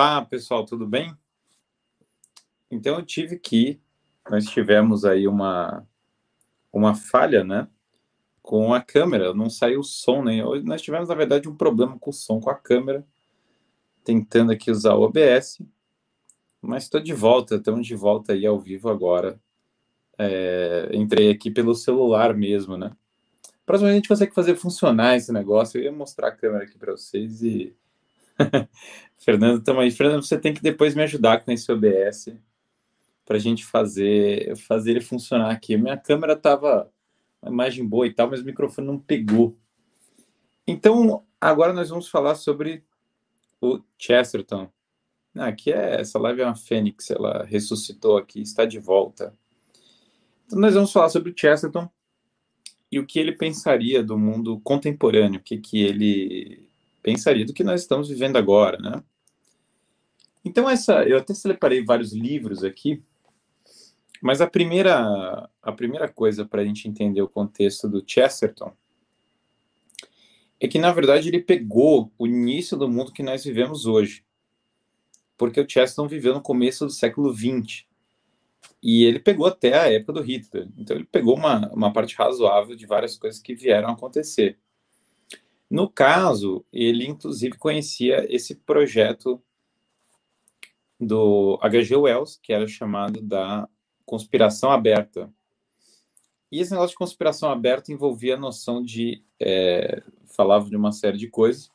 Olá, pessoal, tudo bem? Então eu tive que nós tivemos aí uma uma falha, né, com a câmera, não saiu o som nem. Hoje nós tivemos na verdade um problema com o som com a câmera, tentando aqui usar o OBS, mas estou de volta, estamos de volta aí ao vivo agora. É, entrei aqui pelo celular mesmo, né? Próximo a gente consegue fazer funcionar esse negócio. Eu ia mostrar a câmera aqui para vocês e Fernando, também. Fernando, você tem que depois me ajudar com esse OBS para a gente fazer, fazer ele funcionar aqui. Minha câmera tava uma imagem boa e tal, mas o microfone não pegou. Então, agora nós vamos falar sobre o Chesterton. Ah, aqui é essa live é uma fênix, ela ressuscitou aqui, está de volta. Então, nós vamos falar sobre o Chesterton e o que ele pensaria do mundo contemporâneo, o que, que ele pensaria do que nós estamos vivendo agora, né? Então essa, eu até separei vários livros aqui, mas a primeira, a primeira coisa para a gente entender o contexto do Chesterton é que na verdade ele pegou o início do mundo que nós vivemos hoje, porque o Chesterton viveu no começo do século XX e ele pegou até a época do Hitler, então ele pegou uma, uma parte razoável de várias coisas que vieram a acontecer. No caso, ele inclusive conhecia esse projeto do H.G. Wells, que era chamado da conspiração aberta. E esse negócio de conspiração aberta envolvia a noção de. É, falava de uma série de coisas,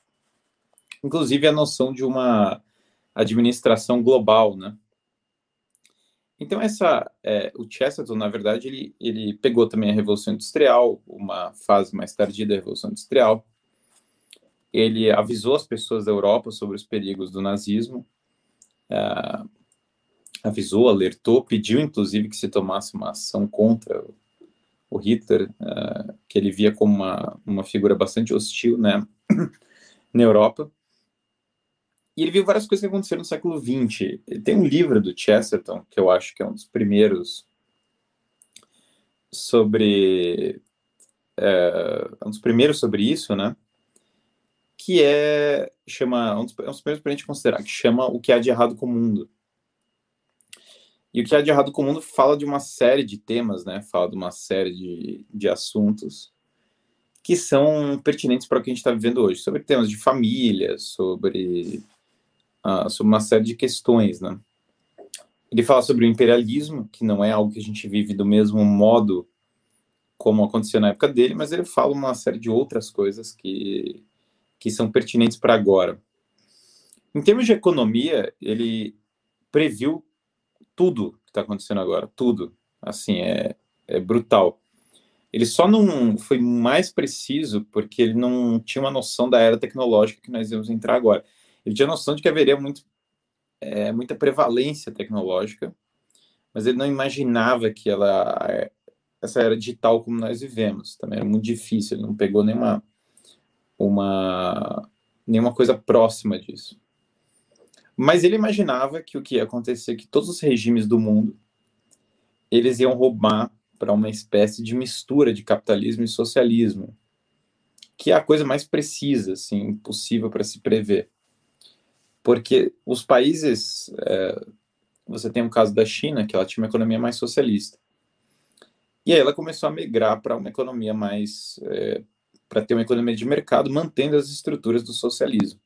inclusive a noção de uma administração global, né? Então, essa, é, o Chesterton, na verdade, ele, ele pegou também a Revolução Industrial, uma fase mais tardia da Revolução Industrial, ele avisou as pessoas da Europa sobre os perigos do nazismo, uh, avisou, alertou, pediu inclusive que se tomasse uma ação contra o Hitler, uh, que ele via como uma, uma figura bastante hostil né, na Europa. E ele viu várias coisas que aconteceram no século XX. Tem um livro do Chesterton, que eu acho que é um dos primeiros sobre. É, um dos primeiros sobre isso, né? Que é chama um dos, é um dos primeiros para a gente considerar que chama o que há de errado com o mundo. E o que há de errado com o mundo fala de uma série de temas, né? Fala de uma série de, de assuntos que são pertinentes para o que a gente está vivendo hoje, sobre temas de família, sobre, uh, sobre uma série de questões, né? Ele fala sobre o imperialismo, que não é algo que a gente vive do mesmo modo como aconteceu na época dele, mas ele fala uma série de outras coisas que que são pertinentes para agora. Em termos de economia, ele previu tudo que está acontecendo agora, tudo. Assim, é, é brutal. Ele só não foi mais preciso porque ele não tinha uma noção da era tecnológica que nós íamos entrar agora. Ele tinha noção de que haveria muito, é, muita prevalência tecnológica, mas ele não imaginava que ela essa era digital como nós vivemos. Também era muito difícil, ele não pegou nenhuma uma nenhuma coisa próxima disso. Mas ele imaginava que o que ia acontecer que todos os regimes do mundo eles iam roubar para uma espécie de mistura de capitalismo e socialismo, que é a coisa mais precisa, assim, possível para se prever. Porque os países, é, você tem o caso da China, que ela tinha uma economia mais socialista. E aí ela começou a migrar para uma economia mais é, para ter uma economia de mercado mantendo as estruturas do socialismo.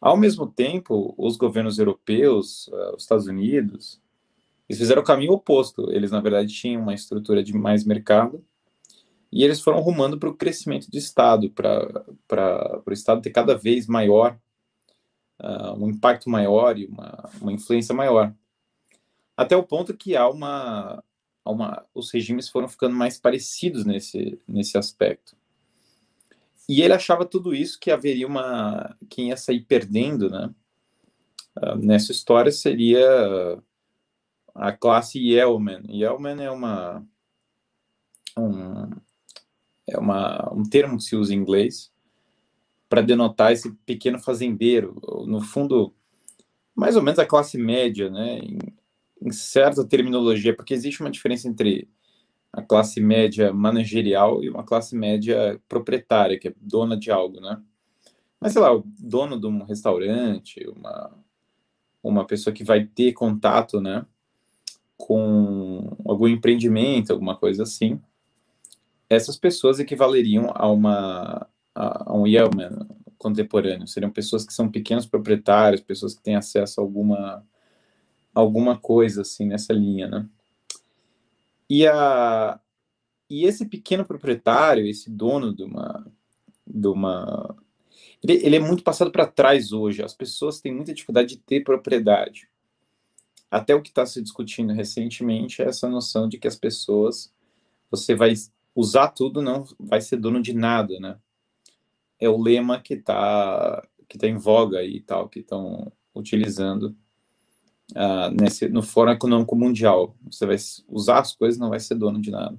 Ao mesmo tempo, os governos europeus, uh, os Estados Unidos, eles fizeram o caminho oposto. Eles, na verdade, tinham uma estrutura de mais mercado e eles foram rumando para o crescimento do Estado, para o Estado ter cada vez maior, uh, um impacto maior e uma, uma influência maior. Até o ponto que há uma, há uma, os regimes foram ficando mais parecidos nesse, nesse aspecto. E ele achava tudo isso que haveria uma. Quem ia sair perdendo, né? Uh, nessa história seria a classe Yeoman. Yeoman é uma. Um, é uma, um termo que se usa em inglês para denotar esse pequeno fazendeiro. No fundo, mais ou menos a classe média, né? Em, em certa terminologia, porque existe uma diferença entre a classe média managerial e uma classe média proprietária, que é dona de algo, né? Mas, sei lá, o dono de um restaurante, uma, uma pessoa que vai ter contato, né, com algum empreendimento, alguma coisa assim, essas pessoas equivaleriam a uma a, a um Yeoman contemporâneo. Seriam pessoas que são pequenos proprietários, pessoas que têm acesso a alguma alguma coisa assim nessa linha, né? E a e esse pequeno proprietário, esse dono de uma de uma ele, ele é muito passado para trás hoje. As pessoas têm muita dificuldade de ter propriedade. Até o que está se discutindo recentemente é essa noção de que as pessoas você vai usar tudo, não vai ser dono de nada, né? É o lema que está que tá em voga e tal, que estão utilizando uh, nesse, no Fórum Econômico Mundial. Você vai usar as coisas, não vai ser dono de nada.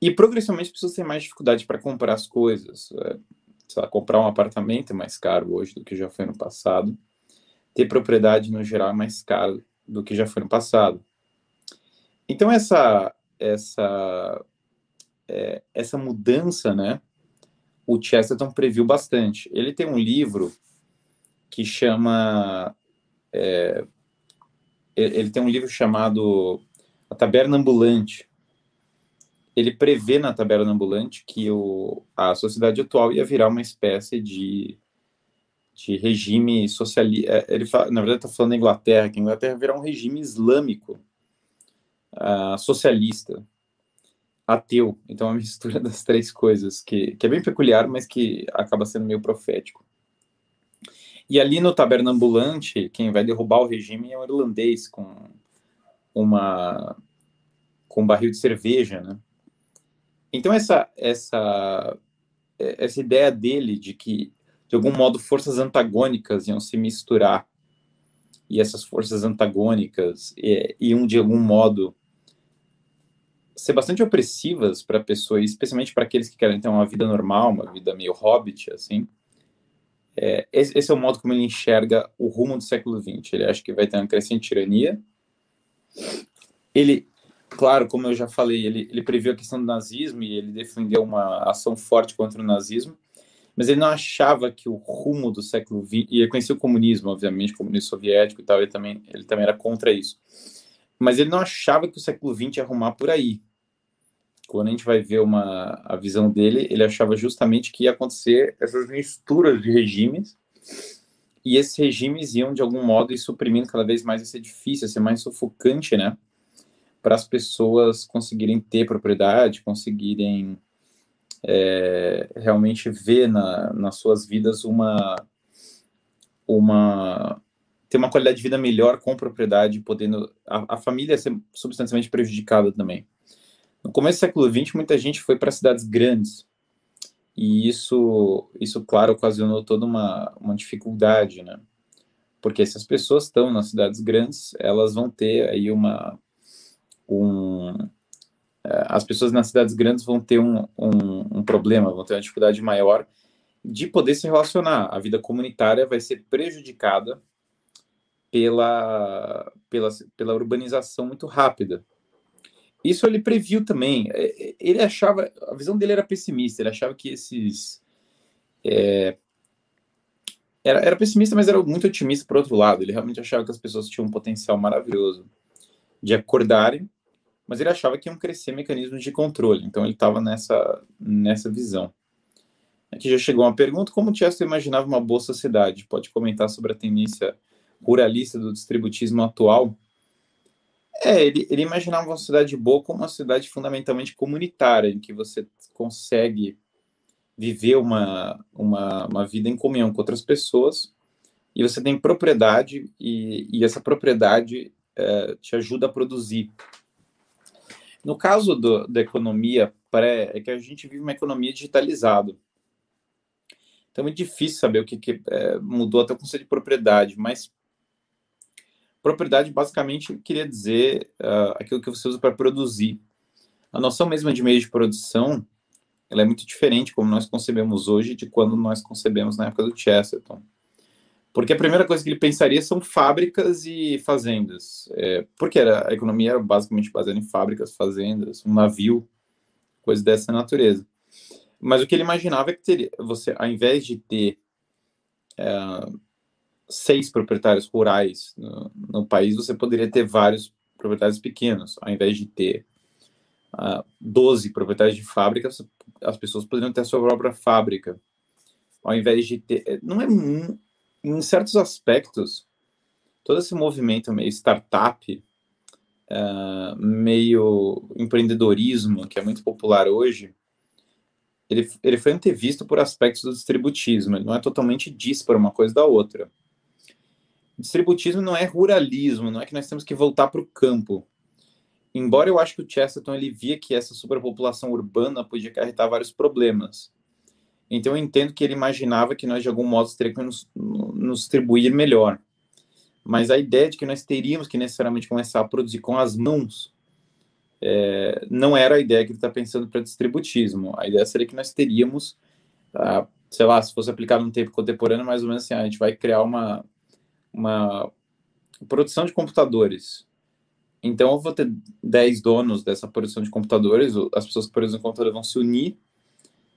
E progressivamente as pessoas têm mais dificuldade para comprar as coisas. É, lá, comprar um apartamento é mais caro hoje do que já foi no passado. Ter propriedade no geral é mais caro do que já foi no passado. Então essa essa é, essa mudança, né? O Chesterton previu bastante. Ele tem um livro que chama é, ele tem um livro chamado A Taberna Ambulante. Ele prevê na Taberna Ambulante que o, a sociedade atual ia virar uma espécie de, de regime socialista. É, ele fala, na verdade, está falando da Inglaterra, que a Inglaterra virar um regime islâmico uh, socialista, ateu. Então, é uma mistura das três coisas, que, que é bem peculiar, mas que acaba sendo meio profético. E ali no taberna ambulante, quem vai derrubar o regime é um irlandês com uma com um barril de cerveja, né? Então essa essa essa ideia dele de que de algum modo forças antagônicas iam se misturar e essas forças antagônicas é, iam de algum modo ser bastante opressivas para pessoas, especialmente para aqueles que querem ter uma vida normal, uma vida meio hobbit, assim, é, esse, esse, é o modo como ele enxerga o rumo do século XX. Ele acha que vai ter uma crescente tirania. Ele, claro, como eu já falei, ele, ele previu a questão do nazismo e ele defendeu uma ação forte contra o nazismo, mas ele não achava que o rumo do século XX, e ele conhecia o comunismo, obviamente, o comunismo soviético e tal, ele também, ele também era contra isso. Mas ele não achava que o século XX ia arrumar por aí quando a gente vai ver uma, a visão dele, ele achava justamente que ia acontecer essas misturas de regimes, e esses regimes iam, de algum modo, ir suprimindo cada vez mais difícil, a ser mais sufocante, né? Para as pessoas conseguirem ter propriedade, conseguirem é, realmente ver na, nas suas vidas uma, uma ter uma qualidade de vida melhor com propriedade, podendo a, a família ser substancialmente prejudicada também. No começo do século XX, muita gente foi para cidades grandes. E isso, isso, claro, ocasionou toda uma, uma dificuldade, né? Porque se as pessoas estão nas cidades grandes, elas vão ter aí uma... Um, é, as pessoas nas cidades grandes vão ter um, um, um problema, vão ter uma dificuldade maior de poder se relacionar. A vida comunitária vai ser prejudicada pela, pela, pela urbanização muito rápida. Isso ele previu também. É, é, ele achava, a visão dele era pessimista. Ele achava que esses é, era, era, pessimista, mas era muito otimista por outro lado. Ele realmente achava que as pessoas tinham um potencial maravilhoso de acordarem, mas ele achava que iam crescer mecanismos de controle. Então ele estava nessa nessa visão. Aqui já chegou uma pergunta: como Chester imaginava uma boa sociedade? Pode comentar sobre a tendência ruralista do distributismo atual? É, ele, ele imaginava uma cidade boa como uma cidade fundamentalmente comunitária, em que você consegue viver uma, uma, uma vida em comunhão com outras pessoas e você tem propriedade e, e essa propriedade é, te ajuda a produzir. No caso do, da economia pré, é que a gente vive uma economia digitalizada. Então é difícil saber o que, que é, mudou até o conceito de propriedade, mas Propriedade basicamente queria dizer uh, aquilo que você usa para produzir. A noção mesma de meio de produção ela é muito diferente como nós concebemos hoje de quando nós concebemos na época do Chesterton. Porque a primeira coisa que ele pensaria são fábricas e fazendas. É, porque era, a economia era basicamente baseada em fábricas, fazendas, um navio, coisas dessa natureza. Mas o que ele imaginava é que teria, você, ao invés de ter é, seis proprietários rurais no, no, país, você poderia ter vários proprietários pequenos, ao invés de ter uh, 12 proprietários de fábrica, as pessoas poderiam ter a sua própria fábrica, ao invés de ter. Eh, não é. Em certos aspectos, todo esse movimento meio startup, uh, meio empreendedorismo, que é muito popular hoje, ele, ele foi antevisto por aspectos do distributismo, ele não é totalmente disparo uma coisa da outra. Distributismo não é ruralismo, não é que nós temos que voltar para o campo. Embora eu acho que o Chesterton ele via que essa superpopulação urbana podia acarretar vários problemas. Então eu entendo que ele imaginava que nós de algum modo teríamos que nos, nos distribuir melhor. Mas a ideia de que nós teríamos que necessariamente começar a produzir com as mãos é, não era a ideia que ele está pensando para distributismo. A ideia seria que nós teríamos, ah, sei lá, se fosse aplicado no tempo contemporâneo, mais ou menos assim, a gente vai criar uma, uma produção de computadores. Então, eu vou ter 10 donos dessa produção de computadores, as pessoas que produzem computadores vão se unir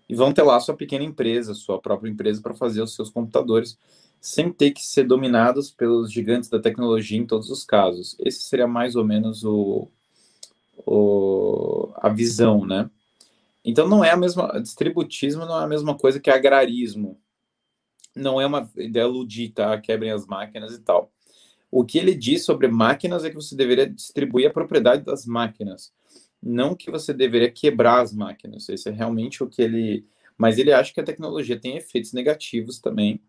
e vão ter lá sua pequena empresa, sua própria empresa para fazer os seus computadores, sem ter que ser dominados pelos gigantes da tecnologia em todos os casos. Esse seria mais ou menos o, o, a visão, né? Então não é a mesma distributismo não é a mesma coisa que agrarismo. Não é uma ideia ludita, tá? quebrem as máquinas e tal. O que ele diz sobre máquinas é que você deveria distribuir a propriedade das máquinas, não que você deveria quebrar as máquinas. Esse é realmente o que ele. Mas ele acha que a tecnologia tem efeitos negativos também,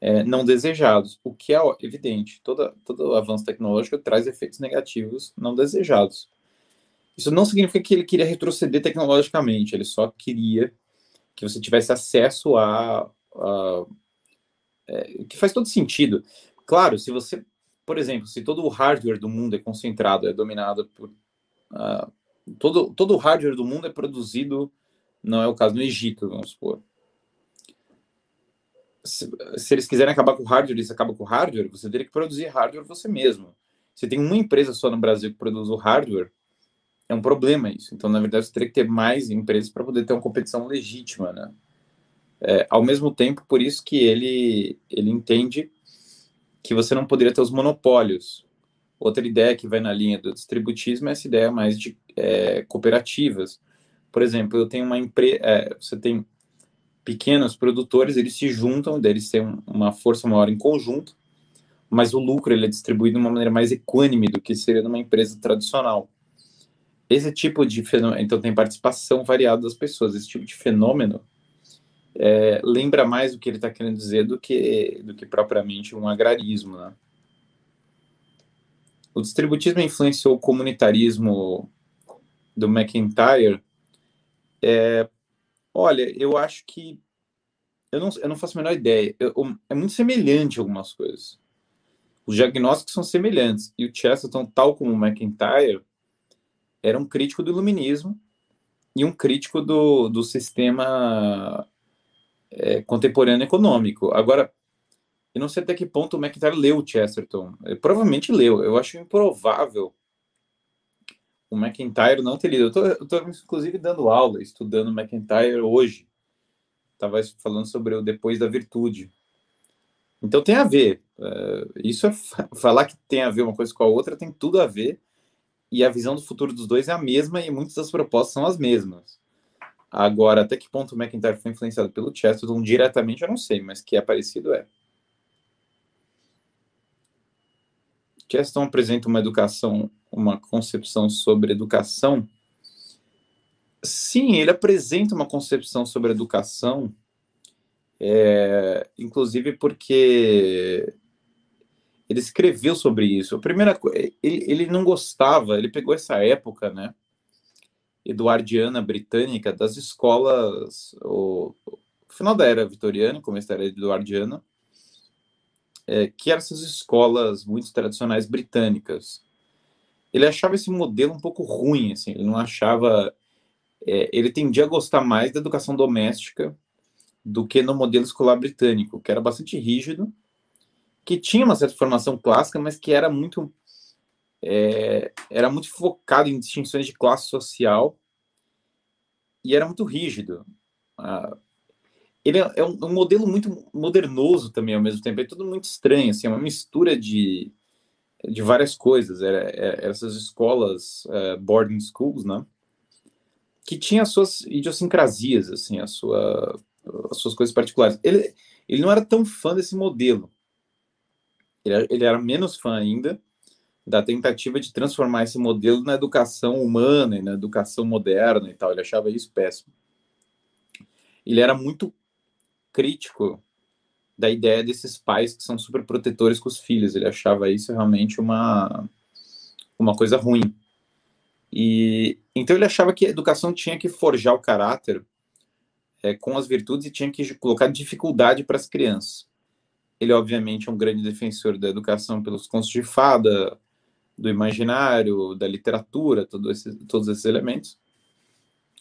é, não desejados, o que é evidente. Toda, todo avanço tecnológico traz efeitos negativos não desejados. Isso não significa que ele queria retroceder tecnologicamente, ele só queria que você tivesse acesso a. a é, que faz todo sentido. Claro, se você, por exemplo, se todo o hardware do mundo é concentrado, é dominado por. Uh, todo, todo o hardware do mundo é produzido, não é o caso no Egito, vamos supor. Se, se eles quiserem acabar com o hardware, eles acabam com o hardware, você teria que produzir hardware você mesmo. Se tem uma empresa só no Brasil que produz o hardware, é um problema isso. Então, na verdade, você teria que ter mais empresas para poder ter uma competição legítima, né? É, ao mesmo tempo, por isso que ele, ele entende que você não poderia ter os monopólios. Outra ideia que vai na linha do distributismo é essa ideia mais de é, cooperativas. Por exemplo, eu tenho uma empresa, é, você tem pequenos produtores, eles se juntam, eles têm uma força maior em conjunto, mas o lucro ele é distribuído de uma maneira mais equânime do que seria numa empresa tradicional. Esse tipo de fenômeno, então tem participação variada das pessoas. Esse tipo de fenômeno é, lembra mais o que ele está querendo dizer do que, do que propriamente um agrarismo. Né? O distributismo influenciou o comunitarismo do McIntyre. É, olha, eu acho que eu não, eu não faço a menor ideia. Eu, é muito semelhante algumas coisas. Os diagnósticos são semelhantes. E o Chesterton, tal como o McIntyre, era um crítico do iluminismo e um crítico do, do sistema é, contemporâneo econômico. Agora, eu não sei até que ponto o McIntyre leu o Chesterton. Ele provavelmente leu. Eu acho improvável o McIntyre não ter lido. Eu estou, inclusive, dando aula, estudando McIntyre hoje. Estava falando sobre o Depois da Virtude. Então tem a ver. Uh, isso é falar que tem a ver uma coisa com a outra, tem tudo a ver e a visão do futuro dos dois é a mesma e muitas das propostas são as mesmas. Agora, até que ponto o McIntyre foi influenciado pelo Chesterton diretamente, eu não sei, mas que é parecido é. Chesterton apresenta uma educação, uma concepção sobre educação. Sim, ele apresenta uma concepção sobre educação, é, inclusive porque ele escreveu sobre isso. A primeira ele, ele não gostava, ele pegou essa época, né, eduardiana britânica das escolas, o, o final da era vitoriana, começo da era eduardiana, é, que eram essas escolas muito tradicionais britânicas. Ele achava esse modelo um pouco ruim, assim, ele não achava, é, ele tendia a gostar mais da educação doméstica do que no modelo escolar britânico, que era bastante rígido, que tinha uma certa formação clássica, mas que era muito é, era muito focado em distinções de classe social e era muito rígido. Ah, ele é, é um, um, modelo muito modernoso também ao mesmo tempo, é tudo muito estranho, assim, é uma mistura de, de várias coisas, era, era essas escolas uh, boarding schools, né, que tinha as suas idiosincrasias, assim, a sua, as suas coisas particulares. Ele, ele não era tão fã desse modelo, ele, ele era menos fã ainda da tentativa de transformar esse modelo na educação humana e na educação moderna e tal, ele achava isso péssimo. Ele era muito crítico da ideia desses pais que são super protetores com os filhos. Ele achava isso realmente uma, uma coisa ruim. E então ele achava que a educação tinha que forjar o caráter é, com as virtudes e tinha que colocar dificuldade para as crianças. Ele obviamente é um grande defensor da educação pelos contos de fada, do imaginário, da literatura, todo esse, todos esses elementos.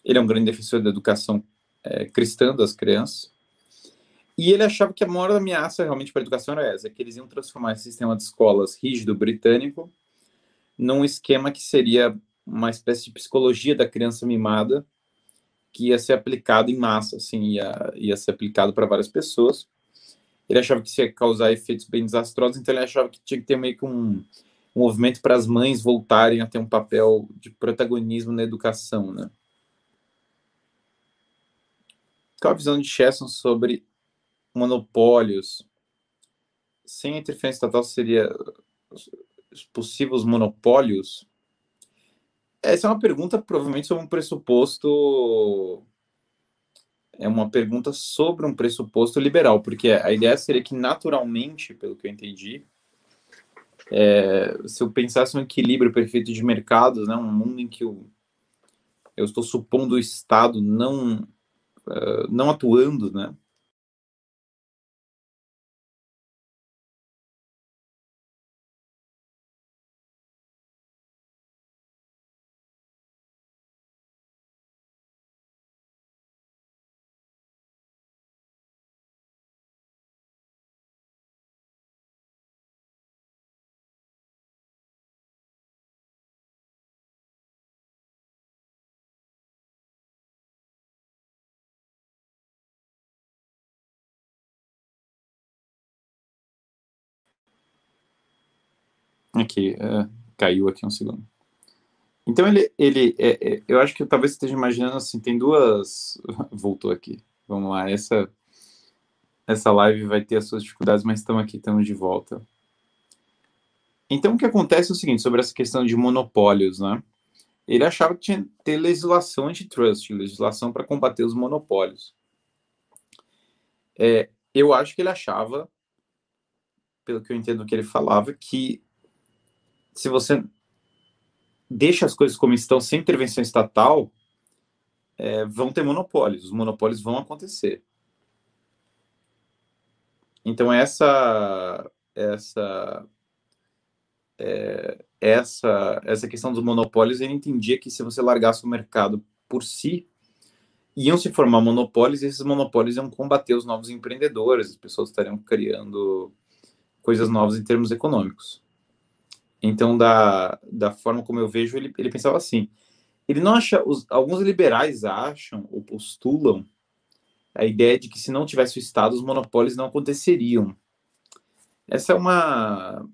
Ele é um grande defensor da educação é, cristã das crianças. E ele achava que a maior ameaça realmente para a educação era essa, que eles iam transformar esse sistema de escolas rígido britânico num esquema que seria uma espécie de psicologia da criança mimada que ia ser aplicado em massa, assim, ia, ia ser aplicado para várias pessoas. Ele achava que isso ia causar efeitos bem desastrosos, então ele achava que tinha que ter meio que um, um movimento para as mães voltarem a ter um papel de protagonismo na educação, né? Qual a visão de Chesson sobre monopólios? Sem interferência estatal seria possíveis monopólios? Essa é uma pergunta provavelmente sobre um pressuposto é uma pergunta sobre um pressuposto liberal, porque a ideia seria que naturalmente, pelo que eu entendi, é, se eu pensasse um equilíbrio perfeito de mercados, né, um mundo em que eu, eu estou supondo o Estado não uh, não atuando, né, Aqui, é, caiu aqui um segundo. Então ele, ele é, é, eu acho que talvez você esteja imaginando assim, tem duas, voltou aqui. Vamos lá, essa essa live vai ter as suas dificuldades, mas estamos aqui, estamos de volta. Então o que acontece é o seguinte, sobre essa questão de monopólios, né? Ele achava que tinha que ter legislação antitrust, legislação para combater os monopólios. É, eu acho que ele achava, pelo que eu entendo que ele falava, que se você deixa as coisas como estão, sem intervenção estatal, é, vão ter monopólios. Os monopólios vão acontecer. Então essa essa é, essa essa questão dos monopólios, ele entendia que se você largasse o mercado por si, iam se formar monopólios e esses monopólios iam combater os novos empreendedores, as pessoas estariam criando coisas novas em termos econômicos. Então, da, da forma como eu vejo, ele, ele pensava assim. Ele não acha. Os, alguns liberais acham ou postulam a ideia de que se não tivesse o Estado, os monopólios não aconteceriam. Essa é uma.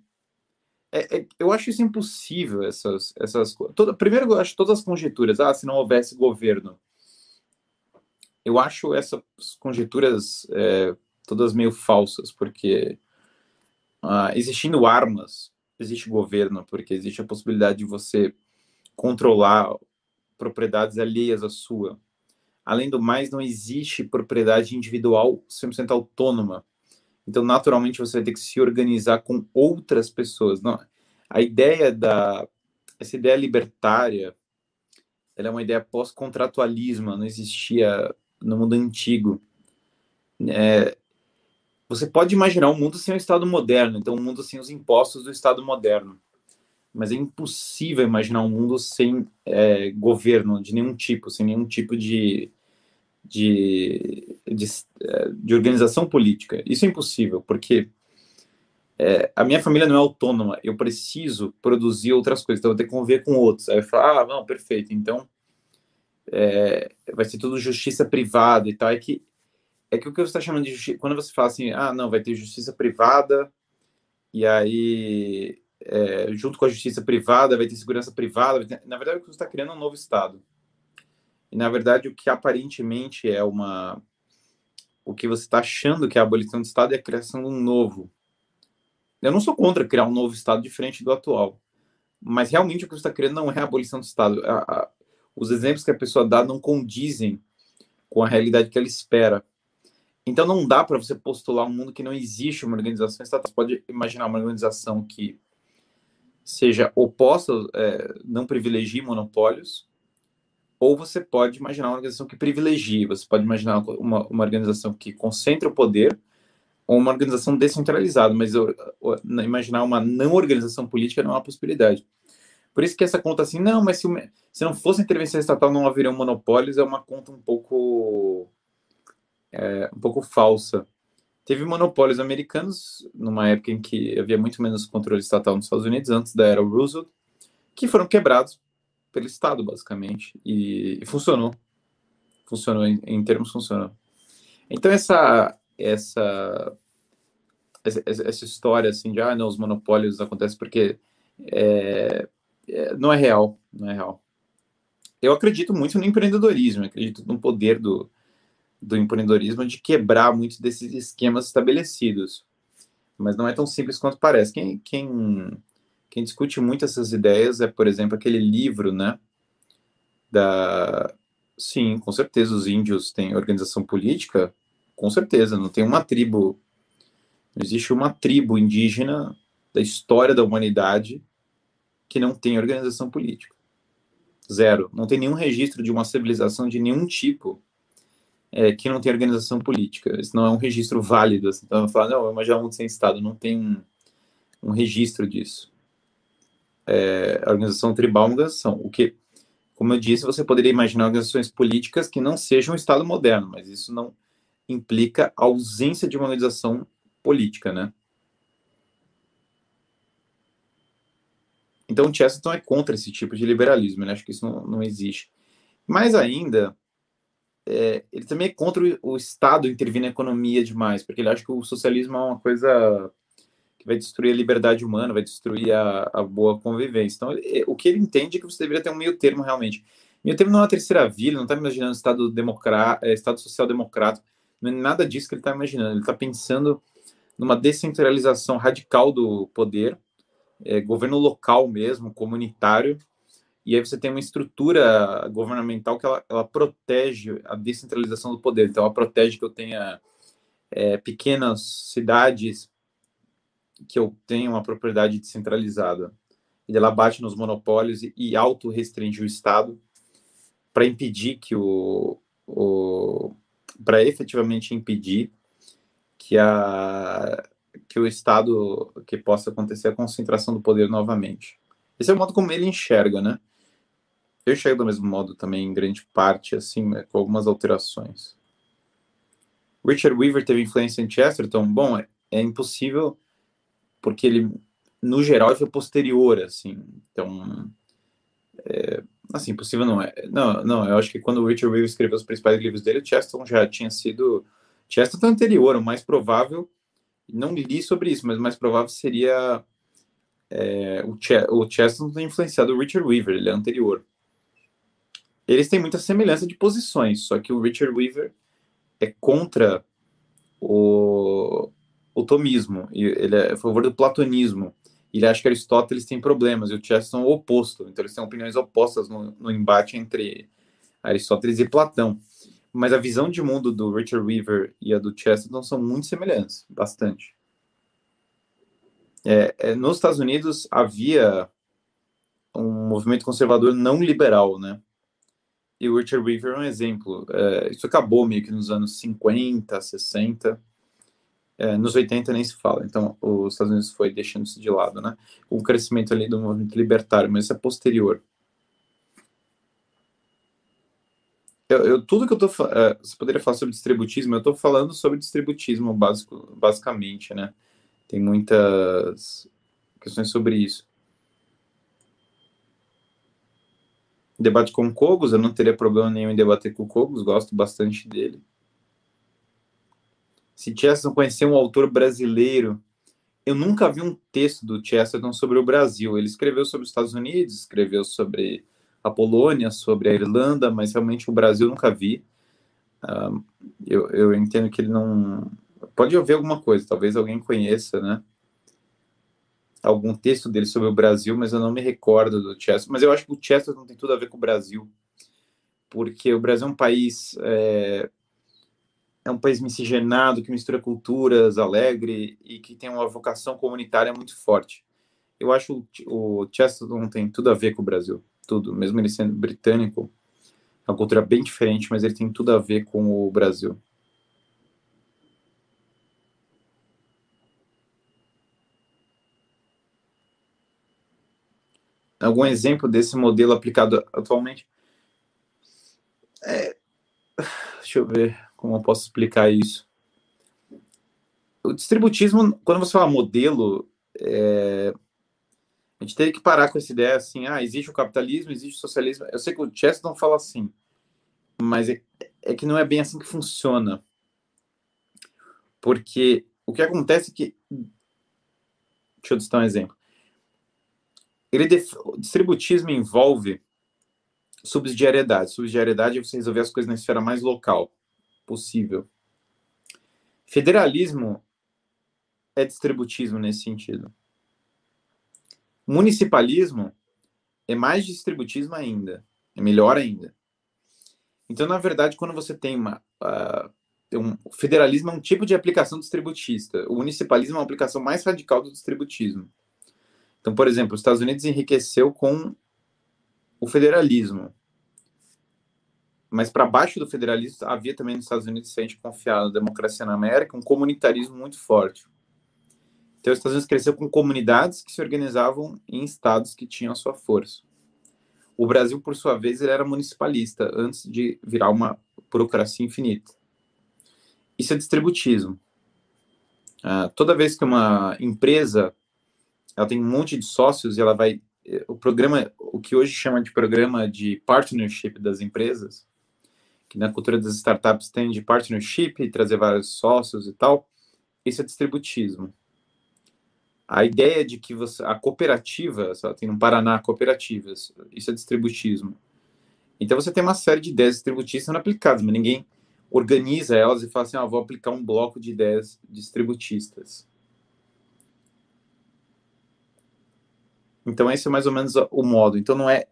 É, é, eu acho isso impossível, essas, essas toda, Primeiro, eu acho todas as conjecturas. Ah, se não houvesse governo. Eu acho essas conjecturas é, todas meio falsas, porque ah, existindo armas existe governo, porque existe a possibilidade de você controlar propriedades alheias à sua. Além do mais, não existe propriedade individual 100% autônoma. Então, naturalmente, você vai ter que se organizar com outras pessoas. Não, a ideia da essa ideia libertária, ela é uma ideia pós-contratualismo, não existia no mundo antigo. É, você pode imaginar um mundo sem o Estado moderno, então um mundo sem os impostos do Estado moderno. Mas é impossível imaginar um mundo sem é, governo de nenhum tipo, sem nenhum tipo de, de, de, é, de organização política. Isso é impossível, porque é, a minha família não é autônoma, eu preciso produzir outras coisas, então eu vou ter que conviver com outros. Aí eu falo, ah, não, perfeito, então é, vai ser tudo justiça privada e tal. É que é que o que você está chamando de justiça, quando você fala assim, ah, não, vai ter justiça privada, e aí, é, junto com a justiça privada, vai ter segurança privada, ter... na verdade, o que você está criando é um novo Estado. E, na verdade, o que aparentemente é uma. O que você está achando que é a abolição do Estado é a criação de um novo. Eu não sou contra criar um novo Estado diferente do atual. Mas realmente o que você está querendo não é a abolição do Estado. A, a, os exemplos que a pessoa dá não condizem com a realidade que ela espera. Então não dá para você postular um mundo que não existe uma organização estatal. Você pode imaginar uma organização que seja oposta, é, não privilegie monopólios, ou você pode imaginar uma organização que privilegie. Você pode imaginar uma, uma organização que concentra o poder ou uma organização descentralizada, mas imaginar uma não organização política não é uma possibilidade. Por isso que essa conta assim, não, mas se, se não fosse intervenção estatal não haveriam monopólios, é uma conta um pouco é, um pouco falsa. Teve monopólios americanos numa época em que havia muito menos controle estatal nos Estados Unidos, antes da era Roosevelt, que foram quebrados pelo Estado, basicamente, e, e funcionou. Funcionou, em, em, termos, funcionou. Então, essa, essa, essa, história assim de, ah, não, os monopólios acontecem porque é, é, não é real, não é real. Eu acredito muito no empreendedorismo, acredito no poder do, do empreendedorismo de quebrar muitos desses esquemas estabelecidos. Mas não é tão simples quanto parece. Quem, quem, quem discute muito essas ideias é, por exemplo, aquele livro, né? Da... Sim, com certeza os índios têm organização política, com certeza. Não tem uma tribo, não existe uma tribo indígena da história da humanidade que não tem organização política. Zero. Não tem nenhum registro de uma civilização de nenhum tipo é, que não tem organização política. Isso não é um registro válido. Assim. Então, falo, não, é um mundo sem Estado, não tem um, um registro disso. É, a organização tribal é uma organização. O que, como eu disse, você poderia imaginar organizações políticas que não sejam um Estado moderno, mas isso não implica a ausência de uma organização política, né? Então, Chesterton é contra esse tipo de liberalismo, né? Acho que isso não, não existe. Mais ainda, é, ele também é contra o, Estado intervir na economia demais, porque ele acha que o socialismo é uma coisa que vai destruir a liberdade humana, vai destruir a, a boa convivência. Então, ele, o que ele entende é que você deveria ter um meio termo realmente. Meio termo não é uma terceira via, ele não está imaginando Estado, democrata, é, estado social democrático, não é nada disso que ele está imaginando. Ele está pensando numa descentralização radical do poder, é, governo local mesmo, comunitário, e aí você tem uma estrutura governamental que ela, ela protege a descentralização do poder. Então, ela protege que eu tenha é, pequenas cidades que eu tenha uma propriedade descentralizada. E ela bate nos monopólios e, e auto-restringe o Estado para impedir que o, o para efetivamente impedir que a que o Estado que possa acontecer a concentração do poder novamente. Esse é o modo como ele enxerga, né? Eu chego do mesmo modo também, em grande parte, assim, né, com algumas alterações. Richard Weaver teve influência em Chesterton? Bom, é, é impossível, porque ele, no geral, foi posterior, assim. Então, é, assim, possível não é. Não, não, eu acho que quando o Richard Weaver escreveu os principais livros dele, Chesterton já tinha sido. Chesterton anterior, o mais provável, não li sobre isso, mas o mais provável seria é, o, Ch o Chesterton ter influenciado o Richard Weaver, ele é anterior eles têm muita semelhança de posições, só que o Richard Weaver é contra o, o tomismo, ele é a favor do platonismo. Ele acha que Aristóteles tem problemas e o Chesterton é o oposto, então eles têm opiniões opostas no, no embate entre Aristóteles e Platão. Mas a visão de mundo do Richard Weaver e a do Chesterton são muito semelhantes, bastante. É, é, nos Estados Unidos havia um movimento conservador não liberal, né? E o Richard Weaver é um exemplo. É, isso acabou meio que nos anos 50, 60. É, nos 80 nem se fala. Então, os Estados Unidos foi deixando isso de lado, né? O crescimento ali do movimento libertário, mas isso é posterior. Eu, eu, tudo que eu tô é, você poderia falar sobre distributismo, eu estou falando sobre distributismo básico, basicamente, né? Tem muitas questões sobre isso. Debate com Cogos, eu não teria problema nenhum em debater com Cogos, gosto bastante dele. se Chesterton conhecer um autor brasileiro, eu nunca vi um texto do Chesterton sobre o Brasil. Ele escreveu sobre os Estados Unidos, escreveu sobre a Polônia, sobre a Irlanda, mas realmente o Brasil nunca vi. Uh, eu, eu entendo que ele não. Pode haver alguma coisa, talvez alguém conheça, né? Algum texto dele sobre o Brasil, mas eu não me recordo do Chesterton. Mas eu acho que o Chesterton tem tudo a ver com o Brasil, porque o Brasil é um país. É, é um país miscigenado, que mistura culturas, alegre e que tem uma vocação comunitária muito forte. Eu acho o, o Chesterton tem tudo a ver com o Brasil, tudo, mesmo ele sendo britânico, é uma cultura bem diferente, mas ele tem tudo a ver com o Brasil. Algum exemplo desse modelo aplicado atualmente? É, deixa eu ver como eu posso explicar isso. O distributismo, quando você fala modelo, é, a gente tem que parar com essa ideia assim, ah, existe o capitalismo, existe o socialismo. Eu sei que o Chesterton fala assim, mas é, é que não é bem assim que funciona. Porque o que acontece é que. Deixa eu citar um exemplo. Ele. O distributismo envolve subsidiariedade. Subsidiariedade é você resolver as coisas na esfera mais local possível. Federalismo é distributismo nesse sentido. Municipalismo é mais distributismo ainda, é melhor ainda. Então, na verdade, quando você tem uma. Uh, um, o federalismo é um tipo de aplicação distributista. O municipalismo é uma aplicação mais radical do distributismo. Então, por exemplo, os Estados Unidos enriqueceu com o federalismo. Mas para baixo do federalismo havia também nos Estados Unidos, se a gente confiar na democracia na América, um comunitarismo muito forte. Então, os Estados Unidos cresceu com comunidades que se organizavam em estados que tinham a sua força. O Brasil, por sua vez, ele era municipalista antes de virar uma burocracia infinita. Isso é distributismo. Uh, toda vez que uma empresa ela tem um monte de sócios e ela vai o programa o que hoje chama de programa de partnership das empresas que na cultura das startups tem de partnership trazer vários sócios e tal isso é distributismo a ideia de que você, a cooperativa, só tem no Paraná cooperativas, isso é distributismo. Então você tem uma série de ideias distributistas sendo aplicadas, mas ninguém organiza elas e fala assim, ah, vou aplicar um bloco de ideias distributistas. Então esse é mais ou menos o modo. Então não é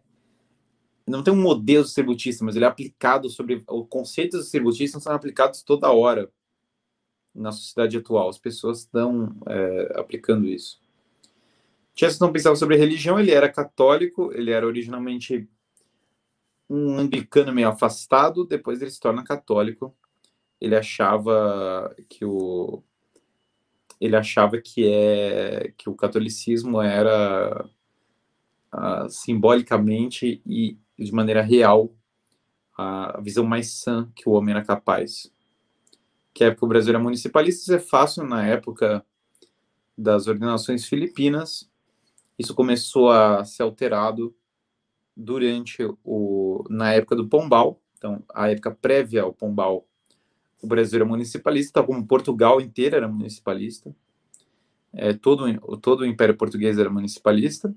não tem um modelo distributista, mas ele é aplicado sobre os conceitos distributistas são aplicados toda hora na sociedade atual. As pessoas estão é, aplicando isso. Chesterton pensava sobre religião, ele era católico, ele era originalmente um anglicano meio afastado, depois ele se torna católico. Ele achava que o ele achava que é que o catolicismo era uh, simbolicamente e de maneira real a visão mais sã que o homem era capaz que é porque o Brasil era municipalista, isso é fácil na época das ordenações filipinas. Isso começou a ser alterado durante o na época do Pombal, então a época prévia ao Pombal, o Brasil era municipalista, como Portugal inteira era municipalista. É, todo, todo o Império Português era municipalista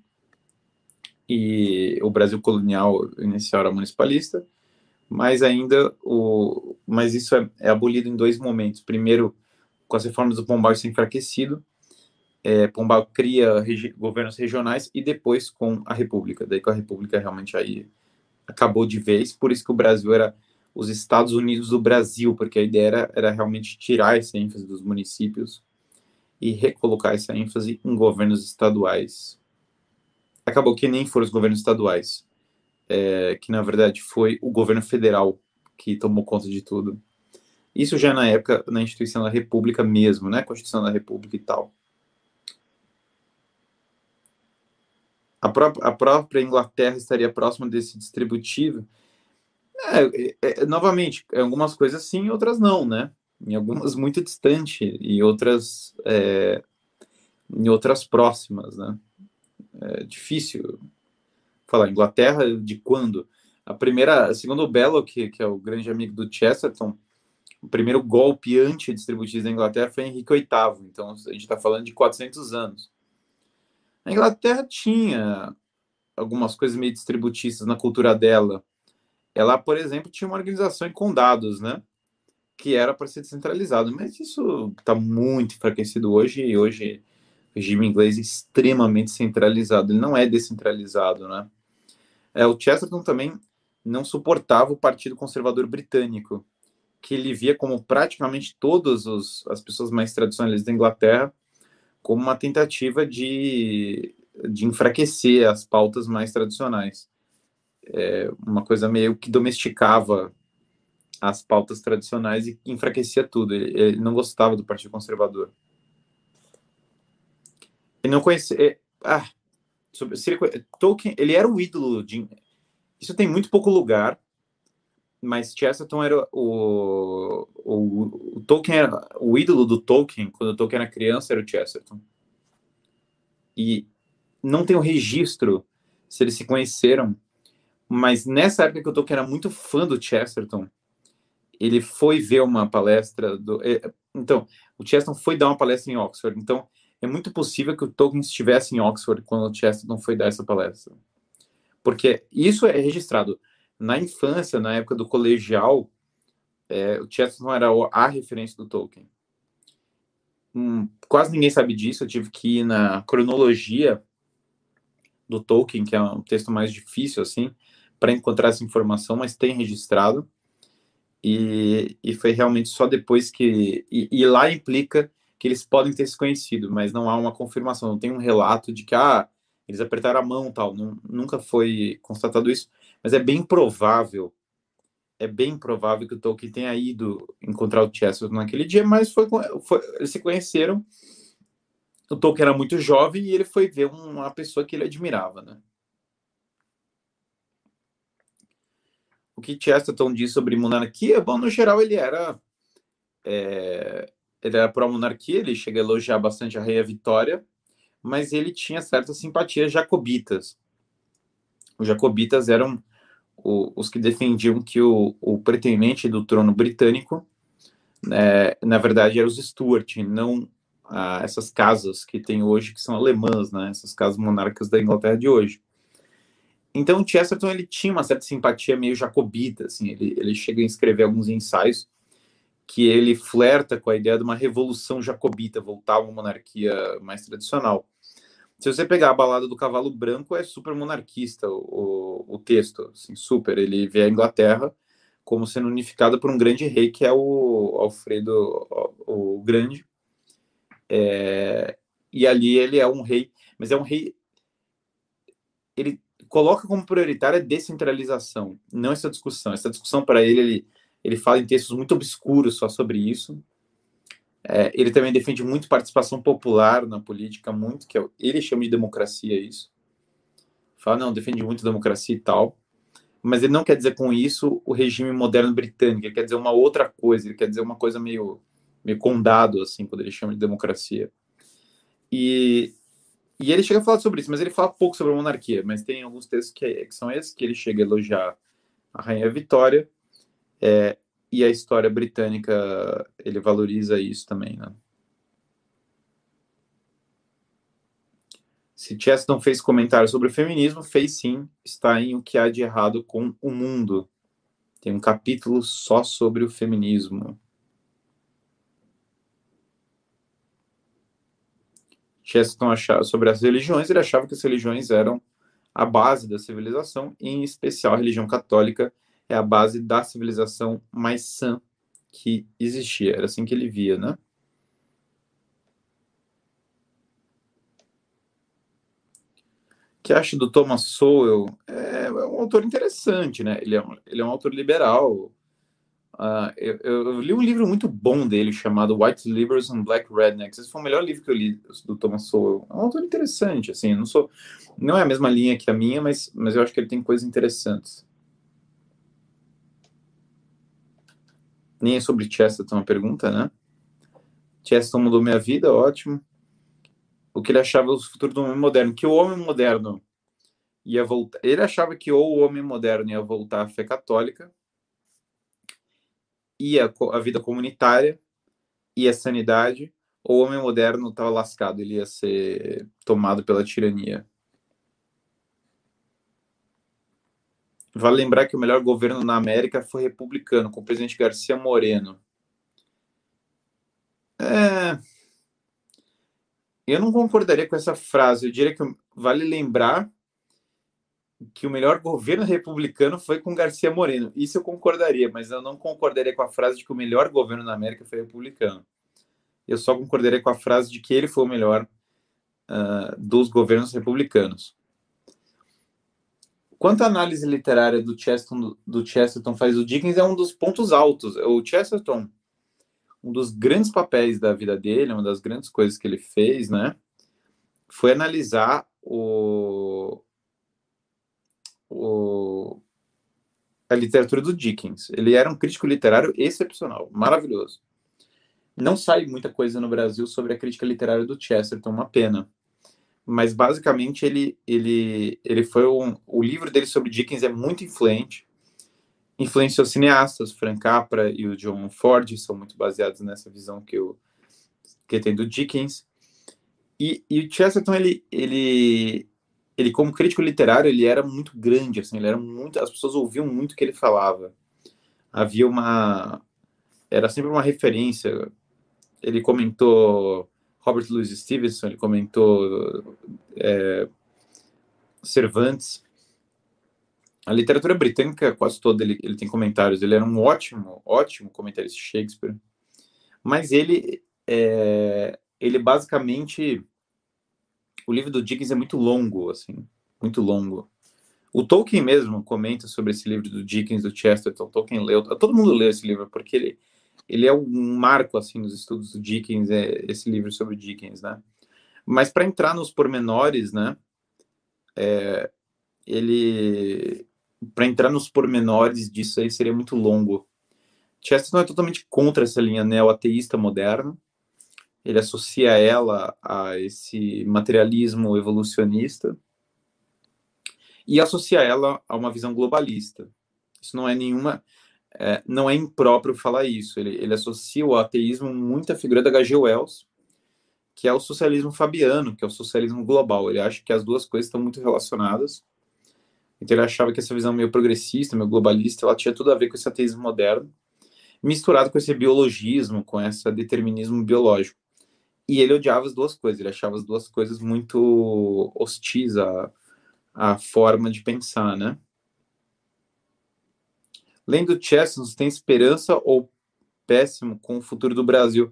e o Brasil colonial inicial era municipalista mas ainda o mas isso é, é, abolido em dois momentos. Primeiro, com as reformas do Pombal isso é enfraquecido, é, Pombal cria regi governos regionais e depois com a República. Daí com a República realmente aí acabou de vez. Por isso que o Brasil era os Estados Unidos do Brasil, porque a ideia era, era realmente tirar essa ênfase dos municípios e recolocar essa ênfase em governos estaduais. Acabou que nem foram os governos estaduais é, que na verdade foi o governo federal que tomou conta de tudo. Isso já na época, na instituição da República mesmo, né? Constituição da República e tal. A, pró a própria Inglaterra estaria próxima desse distributivo. É, é, é, novamente, algumas coisas sim, outras não, né? Em algumas muito distante e outras é, em outras próximas, né? É difícil falar, Inglaterra de quando? A primeira, segundo o Belloc, que, que é o grande amigo do Chesterton, o primeiro golpe antidistributista da Inglaterra foi Henrique VIII, então a gente está falando de 400 anos. A Inglaterra tinha algumas coisas meio distributistas na cultura dela. Ela, por exemplo, tinha uma organização em condados, né? Que era para ser descentralizado, mas isso está muito enfraquecido hoje, e hoje regime inglês extremamente centralizado, ele não é descentralizado, né? É, o Chesterton também não suportava o Partido Conservador Britânico, que ele via como praticamente todas os, as pessoas mais tradicionais da Inglaterra como uma tentativa de, de enfraquecer as pautas mais tradicionais. É uma coisa meio que domesticava as pautas tradicionais e enfraquecia tudo. Ele, ele não gostava do Partido Conservador. Ele não conhecia. É, ah, sobre, ele, Tolkien, ele era o ídolo de. Isso tem muito pouco lugar mas Chesterton era o, o, o, Tolkien era o ídolo do Tolkien quando o Tolkien era criança era o Chesterton e não tem o registro se eles se conheceram mas nessa época que o Tolkien era muito fã do Chesterton ele foi ver uma palestra do é, então o Chesterton foi dar uma palestra em Oxford então é muito possível que o Tolkien estivesse em Oxford quando o Chesterton foi dar essa palestra porque isso é registrado na infância, na época do colegial, é, o Chesterton era a referência do Tolkien. Hum, quase ninguém sabe disso, eu tive que ir na cronologia do Tolkien, que é um texto mais difícil, assim, para encontrar essa informação, mas tem registrado. E, e foi realmente só depois que. E, e, lá implica que eles podem ter se conhecido, mas não há uma confirmação, não tem um relato de que ah, eles apertaram a mão tal. Não, nunca foi constatado isso mas é bem provável, é bem provável que o Tolkien tenha ido encontrar o Chesterton naquele dia, mas foi, foi, eles se conheceram. O Tolkien era muito jovem e ele foi ver uma pessoa que ele admirava, né? O que Chesterton diz sobre monarquia, bom, no geral ele era é, ele era pró-monarquia, ele chega a elogiar bastante a Rainha Vitória, mas ele tinha certas simpatias jacobitas. Os jacobitas eram os que defendiam que o, o pretendente do trono britânico, né, na verdade, eram os Stuart, não ah, essas casas que tem hoje, que são alemãs, né, essas casas monarcas da Inglaterra de hoje. Então, Chesterton ele tinha uma certa simpatia meio jacobita, assim, ele, ele chega a escrever alguns ensaios que ele flerta com a ideia de uma revolução jacobita, voltar a uma monarquia mais tradicional. Se você pegar a balada do cavalo branco, é super monarquista o, o, texto, assim, super. Ele vê a Inglaterra como sendo unificada por um grande rei, que é o Alfredo o, o Grande. É, e ali ele é um rei, mas é um rei. Ele coloca como prioritária a descentralização, não essa discussão. Essa discussão, para ele, ele, ele fala em textos muito obscuros só sobre isso. É, ele também defende muito participação popular na política, muito, que é, ele chama de democracia isso. Fala, não, defende muito democracia e tal. Mas ele não quer dizer com isso o regime moderno britânico, ele quer dizer uma outra coisa, ele quer dizer uma coisa meio, meio condado, assim, quando ele chama de democracia. E, e ele chega a falar sobre isso, mas ele fala pouco sobre a monarquia, mas tem alguns textos que, que são esses, que ele chega a elogiar a Rainha Vitória, é, e a história britânica ele valoriza isso também, né? Se Chesterton fez comentário sobre o feminismo, fez sim, está em O que há de errado com o mundo. Tem um capítulo só sobre o feminismo. Chesterton achava sobre as religiões, ele achava que as religiões eram a base da civilização, em especial a religião católica é a base da civilização mais sã que existia. Era assim que ele via, né? Que acha do Thomas Sowell? É, é um autor interessante, né? Ele é um, ele é um autor liberal. Uh, eu, eu, li um livro muito bom dele chamado White Liberals and Black Rednecks. Esse foi o melhor livro que eu li do Thomas Sowell. É um autor interessante, assim. Não sou, não é a mesma linha que a minha, mas, mas eu acho que ele tem coisas interessantes. Nem é sobre Chesterton a pergunta, né? Chesterton mudou minha vida, ótimo. O que ele achava do futuro do homem moderno? Que o homem moderno ia voltar. Ele achava que ou o homem moderno ia voltar à fé católica ia a vida comunitária, ia a sanidade, ou o homem moderno estava lascado, ele ia ser tomado pela tirania. Vale lembrar que o melhor governo na América foi republicano, com o presidente Garcia Moreno. É... Eu não concordaria com essa frase. Eu diria que vale lembrar que o melhor governo republicano foi com Garcia Moreno. Isso eu concordaria, mas eu não concordaria com a frase de que o melhor governo na América foi republicano. Eu só concordaria com a frase de que ele foi o melhor uh, dos governos republicanos. Quanto à análise literária do Chesterton, do Chesterton faz o Dickens é um dos pontos altos. O Chesterton, um dos grandes papéis da vida dele, uma das grandes coisas que ele fez, né, foi analisar o, o a literatura do Dickens. Ele era um crítico literário excepcional, maravilhoso. Não sai muita coisa no Brasil sobre a crítica literária do Chesterton, uma pena mas basicamente ele ele ele foi um, o livro dele sobre Dickens é muito influente influenciou cineastas Frank Capra e o John Ford são muito baseados nessa visão que eu que tem do Dickens. E, e o Chesterton ele ele ele como crítico literário ele era muito grande assim ele era muito as pessoas ouviam muito o que ele falava. Havia uma era sempre uma referência. Ele comentou Robert Louis Stevenson, ele comentou é, Cervantes. A literatura britânica, quase toda, ele, ele tem comentários. Ele era um ótimo, ótimo comentarista de Shakespeare. Mas ele, é, ele basicamente... O livro do Dickens é muito longo, assim, muito longo. O Tolkien mesmo comenta sobre esse livro do Dickens, do Chesterton. Tolkien leu, todo mundo leu esse livro porque ele ele é um marco assim nos estudos do Dickens, é esse livro sobre Dickens, né? Mas para entrar nos pormenores, né? É, ele para entrar nos pormenores disso aí seria muito longo. Chesterton é totalmente contra essa linha neo-ateísta moderna. Ele associa ela a esse materialismo evolucionista e associa ela a uma visão globalista. Isso não é nenhuma é, não é impróprio falar isso. Ele, ele associa o ateísmo muito à figura da H.G. Wells, que é o socialismo fabiano, que é o socialismo global. Ele acha que as duas coisas estão muito relacionadas. Então ele achava que essa visão meio progressista, meio globalista, ela tinha tudo a ver com esse ateísmo moderno, misturado com esse biologismo, com esse determinismo biológico. E ele odiava as duas coisas, ele achava as duas coisas muito hostis à, à forma de pensar, né? Lendo Chesson, tem esperança ou péssimo com o futuro do Brasil?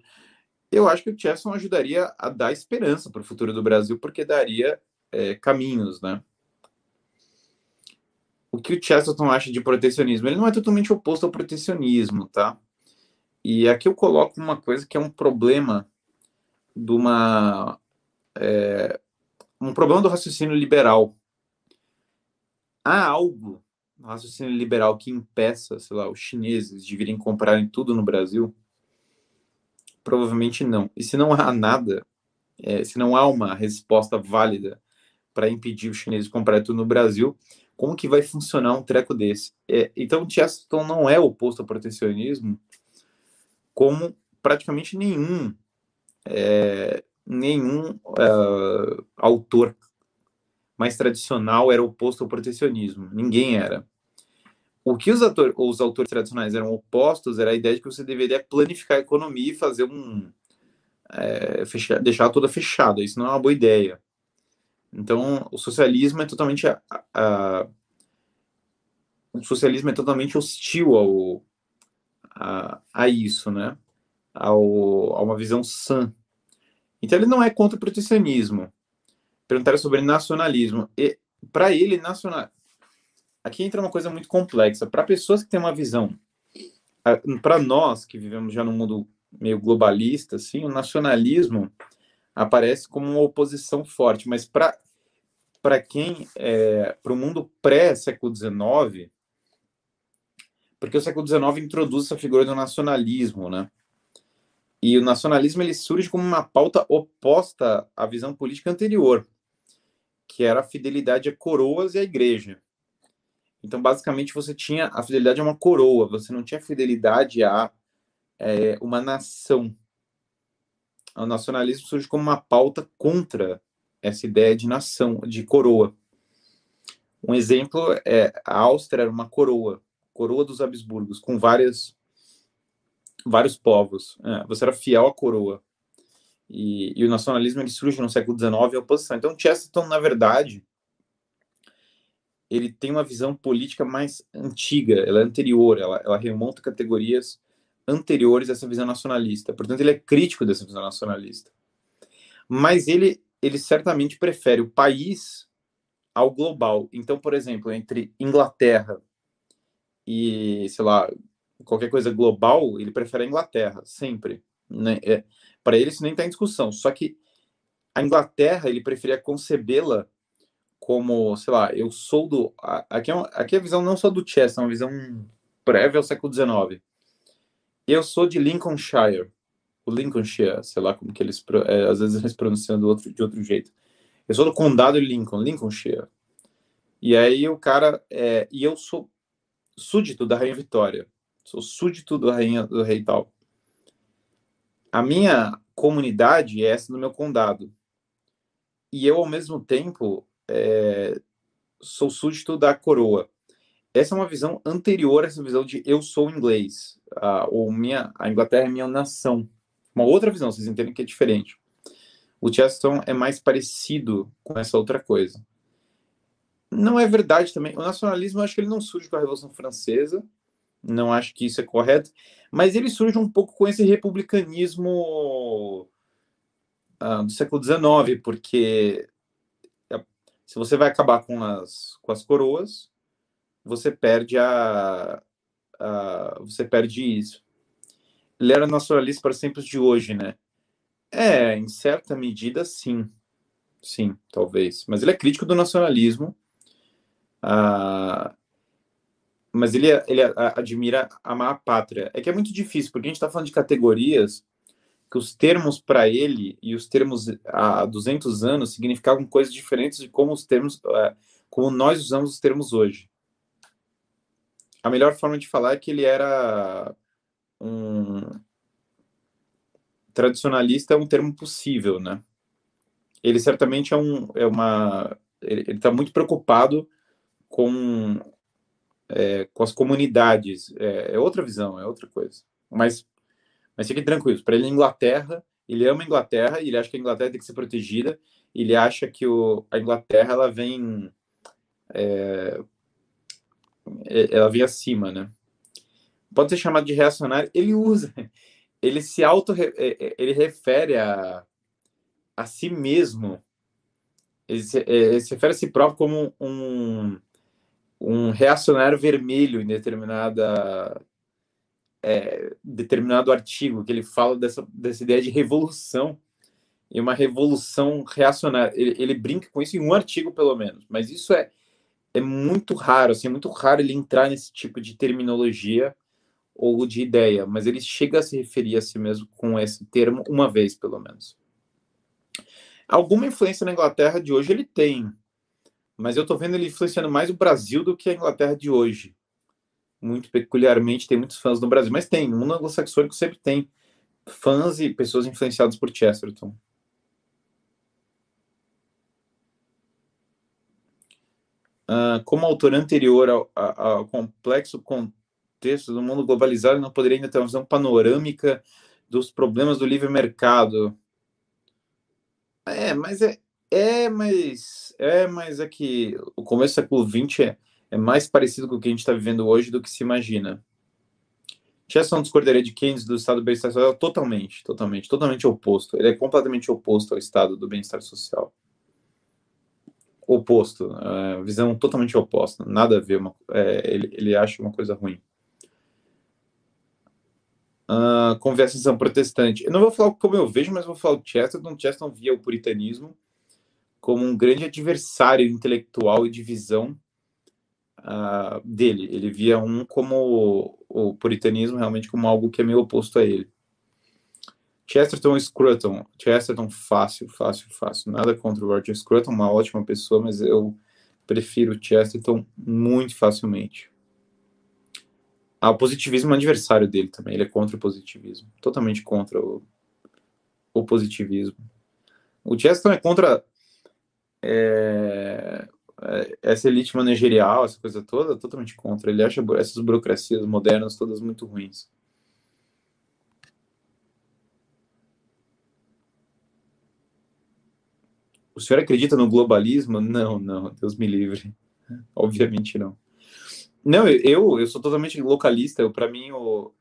Eu acho que o Chesson ajudaria a dar esperança para o futuro do Brasil, porque daria é, caminhos, né? O que o Chesterton acha de protecionismo? Ele não é totalmente oposto ao protecionismo, tá? E aqui eu coloco uma coisa que é um problema de uma é, um problema do raciocínio liberal. Há algo raciocínio liberal que impeça, sei lá, os chineses de virem comprarem tudo no Brasil? Provavelmente não. E se não há nada, é, se não há uma resposta válida para impedir os chineses de comprarem tudo no Brasil, como que vai funcionar um treco desse? É, então, Chesterton não é oposto ao protecionismo, como praticamente nenhum é, nenhum uh, autor mais tradicional era oposto ao protecionismo. Ninguém era. O que os, ator, os autores tradicionais eram opostos era a ideia de que você deveria planificar a economia e fazer um. É, fechar, deixar toda fechada. Isso não é uma boa ideia. Então, o socialismo é totalmente. A, a, o socialismo é totalmente hostil ao, a, a isso, né? Ao, a uma visão sã. Então, ele não é contra o protecionismo perguntaram sobre nacionalismo. E para ele, nacional. Aqui entra uma coisa muito complexa. Para pessoas que têm uma visão, para nós que vivemos já num mundo meio globalista, assim, o nacionalismo aparece como uma oposição forte. Mas para para quem é, para o mundo pré século XIX, porque o século XIX introduz essa figura do nacionalismo, né? E o nacionalismo ele surge como uma pauta oposta à visão política anterior que era a fidelidade a coroas e à igreja. Então, basicamente, você tinha a fidelidade a uma coroa, você não tinha fidelidade a é, uma nação. O nacionalismo surge como uma pauta contra essa ideia de nação, de coroa. Um exemplo é a Áustria era uma coroa, coroa dos Habsburgos, com várias, vários povos. É, você era fiel à coroa. E, e, o nacionalismo ele surge no século XIX, a oposição. Então, Chesterton, na verdade, ele tem uma visão política mais antiga, ela é anterior, ela, ela remonta categorias anteriores a essa visão nacionalista. Portanto, ele é crítico dessa visão nacionalista. Mas ele, ele certamente prefere o país ao global. Então, por exemplo, entre Inglaterra e, sei lá, qualquer coisa global, ele prefere a Inglaterra, sempre. Né? É, Para ele, isso nem está em discussão. Só que a Inglaterra, ele preferia concebê-la como, sei lá, eu sou do. Aqui é, uma, aqui é a visão não só do Chess, é uma visão prévia ao século XIX. Eu sou de Lincolnshire, o Lincolnshire, sei lá como que eles. É, às vezes eles pronunciam do outro, de outro jeito. Eu sou do condado de Lincoln, Lincolnshire. E aí o cara. É, e eu sou súdito da Rainha Vitória. Sou súdito da rainha, do rei tal. A minha comunidade é essa no meu condado. E eu, ao mesmo tempo, é, sou súdito da coroa. Essa é uma visão anterior a essa visão de eu sou inglês, a, ou minha, a Inglaterra é minha nação. Uma outra visão, vocês entendem que é diferente. O Chesterton é mais parecido com essa outra coisa. Não é verdade também. O nacionalismo, eu acho que ele não surge com a Revolução Francesa, não acho que isso é correto, mas ele surge um pouco com esse republicanismo uh, do século XIX, porque se você vai acabar com as, com as coroas, você perde a, a você perde isso. Ele era nacionalista para os tempos de hoje, né? É, em certa medida, sim. Sim, talvez. Mas ele é crítico do nacionalismo. Ah, mas ele, ele admira amar a pátria. É que é muito difícil, porque a gente está falando de categorias que os termos para ele e os termos há 200 anos significavam coisas diferentes de como os termos, é, como nós usamos os termos hoje. A melhor forma de falar é que ele era um tradicionalista é um termo possível, né? Ele certamente é um é uma ele está muito preocupado com é, com as comunidades. É, é outra visão, é outra coisa. Mas mas fique tranquilo, para ele, Inglaterra, ele ama a Inglaterra, ele acha que a Inglaterra tem que ser protegida, ele acha que o, a Inglaterra ela vem é, é, ela vem acima, né? Pode ser chamado de reacionário, ele usa, ele se auto, é, é, ele refere a, a si mesmo, ele se, ele se refere a si próprio como um, um reacionário vermelho em determinada é, determinado artigo que ele fala dessa, dessa ideia de revolução e uma revolução reacionária. Ele, ele, brinca com isso em um artigo, pelo menos, mas isso é, é muito raro, assim, é muito raro ele entrar nesse tipo de terminologia ou de ideia, mas ele chega a se referir a si mesmo com esse termo uma vez, pelo menos. Alguma influência na Inglaterra de hoje ele tem, mas eu estou vendo ele influenciando mais o Brasil do que a Inglaterra de hoje muito peculiarmente, tem muitos fãs no Brasil, mas tem, no mundo anglo-saxônico sempre tem fãs e pessoas influenciadas por Chesterton. Uh, como autor anterior ao, ao, complexo contexto do mundo globalizado, não poderia ainda ter uma visão panorâmica dos problemas do livre mercado. É, mas é, é, mas é, mas é que o começo do século XX é, é mais parecido com o que a gente está vivendo hoje do que se imagina. Chesterton discordaria de Keynes do estado do bem-estar social totalmente, totalmente, totalmente oposto. Ele é completamente oposto ao estado do bem-estar social. Oposto, é, visão totalmente oposta, nada a ver. Uma, é, ele, ele acha uma coisa ruim. Uh, conversação protestante. Eu não vou falar como eu vejo, mas vou falar o Chesterton. Chesterton via o puritanismo como um grande adversário intelectual e de visão uh, dele. Ele via um como o puritanismo realmente como algo que é meio oposto a ele. Chesterton Scruton. Chesterton fácil, fácil, fácil. Nada contra o Roger Scruton, uma ótima pessoa, mas eu prefiro Chesterton muito facilmente. Ah, o positivismo é um adversário dele também. Ele é contra o positivismo. Totalmente contra o, o positivismo. O Chesterton é contra é essa elite managerial, essa coisa toda, totalmente contra. Ele acha essas burocracias modernas todas muito ruins. O senhor acredita no globalismo? Não, não, Deus me livre. Obviamente não. Não, eu, eu sou totalmente localista. Para mim, o,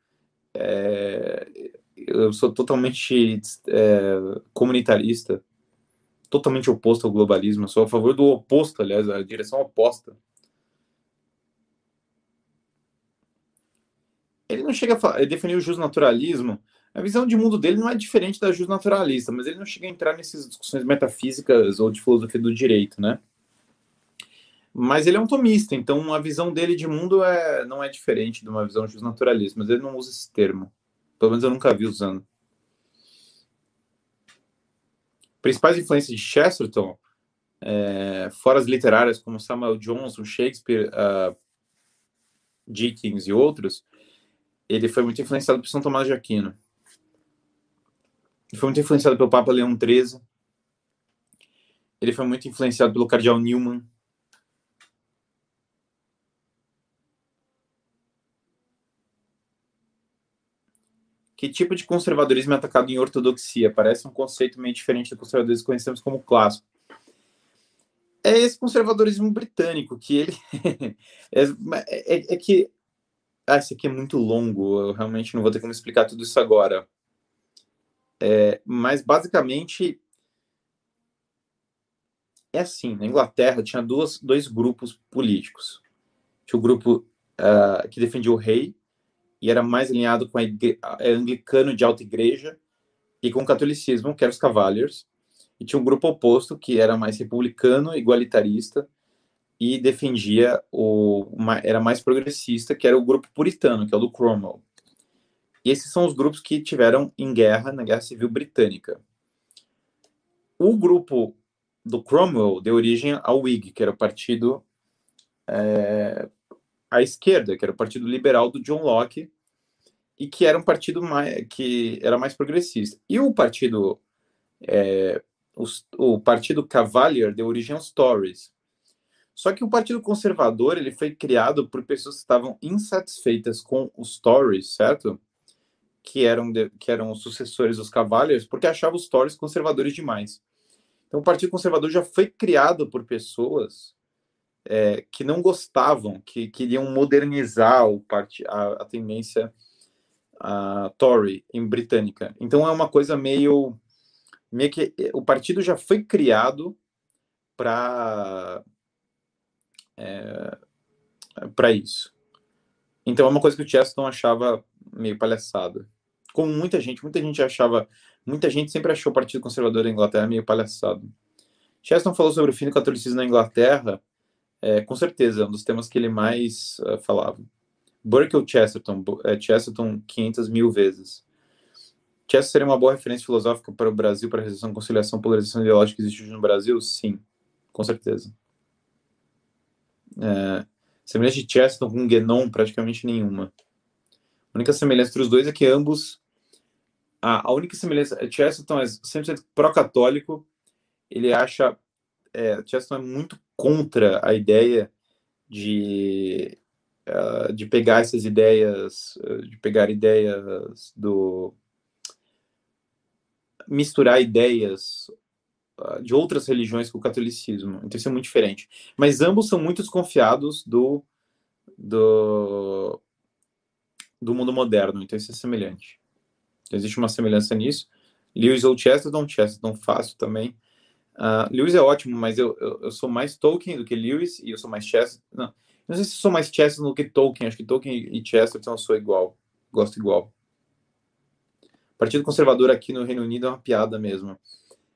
é, eu sou totalmente é, comunitarista, totalmente oposto ao globalismo. Eu sou a favor do oposto, aliás, a direção oposta. Ele não chega a, definir o justnaturalismo. A visão de mundo dele não é diferente da justnaturalista, mas ele não chega a entrar nessas discussões metafísicas ou de filosofia do direito, né? Mas ele é um tomista, então a visão dele de mundo é, não é diferente de uma visão justnaturalista, mas ele não usa esse termo. Pelo menos eu nunca vi usando. Principais influências de Chesterton, é, fora as literárias como Samuel Johnson, Shakespeare, uh, Dickens e outros, ele foi muito influenciado por São Tomás de Aquino. Ele foi muito influenciado pelo Papa Leão XIII. Ele foi muito influenciado pelo Cardeal Newman. Que tipo de conservadorismo é atacado em ortodoxia? Parece um conceito meio diferente do conservadorismo que conhecemos como clássico. É esse conservadorismo britânico, que ele. é, é, é, que. Ah, isso aqui é muito longo, eu realmente não vou ter como explicar tudo isso agora. É, mas, basicamente, é assim: na Inglaterra tinha duas, dois grupos políticos. Tinha o grupo uh, que defendia o rei, e era mais alinhado com a igre... anglicano de alta igreja e com o catolicismo, que eram os Cavaliers, e tinha um grupo oposto que era mais republicano, igualitarista e defendia o era mais progressista, que era o grupo puritano, que é o do Cromwell. E esses são os grupos que tiveram em guerra na Guerra Civil Britânica. O grupo do Cromwell deu origem ao Whig, que era o partido é, à esquerda, que era o Partido Liberal do John Locke, e que era um partido mais, que era mais progressista. E o partido é, o, o, partido Cavalier deu origem aos Tories. Só que o Partido Conservador ele foi criado por pessoas que estavam insatisfeitas com os Tories, certo? Que eram, de, que eram os sucessores dos Cavaliers, porque achavam os Tories conservadores demais. Então, o Partido Conservador já foi criado por pessoas é, que não gostavam, que queriam modernizar o part... a, a tendência a Tory em britânica. Então é uma coisa meio meio que o partido já foi criado para é, para isso. Então é uma coisa que o Chesterton achava meio palhaçada. Como muita gente, muita gente achava, muita gente sempre achou o Partido Conservador da Inglaterra meio palhaçado. Chesterton falou sobre o fim do catolicismo na Inglaterra é, com certeza, é um dos temas que ele mais uh, falava. Burke ou Chesterton? É, Chesterton 500 mil vezes. Chesterton seria uma boa referência filosófica para o Brasil, para a resolução, conciliação, polarização ideológica que existe hoje no Brasil? Sim, com certeza. É, semelhança de Chesterton com Guénon, praticamente nenhuma. A única semelhança entre os dois é que ambos. A, a única semelhança. Chesterton é sempre pró-católico, ele acha. É, Chesterton é muito contra a ideia de, uh, de pegar essas ideias, uh, de pegar ideias do. misturar ideias uh, de outras religiões com o catolicismo. Então isso é muito diferente. Mas ambos são muito desconfiados do. do do mundo moderno, então isso é semelhante. Então, existe uma semelhança nisso. Lewis ou Chesterton, Chesterton fácil também. Uh, Lewis é ótimo, mas eu, eu, eu, sou mais Tolkien do que Lewis e eu sou mais Chester. Não, não sei se sou mais Chester do que Tolkien. Acho que Tolkien e Chesterton eu sou igual. Gosto igual. Partido Conservador aqui no Reino Unido é uma piada mesmo.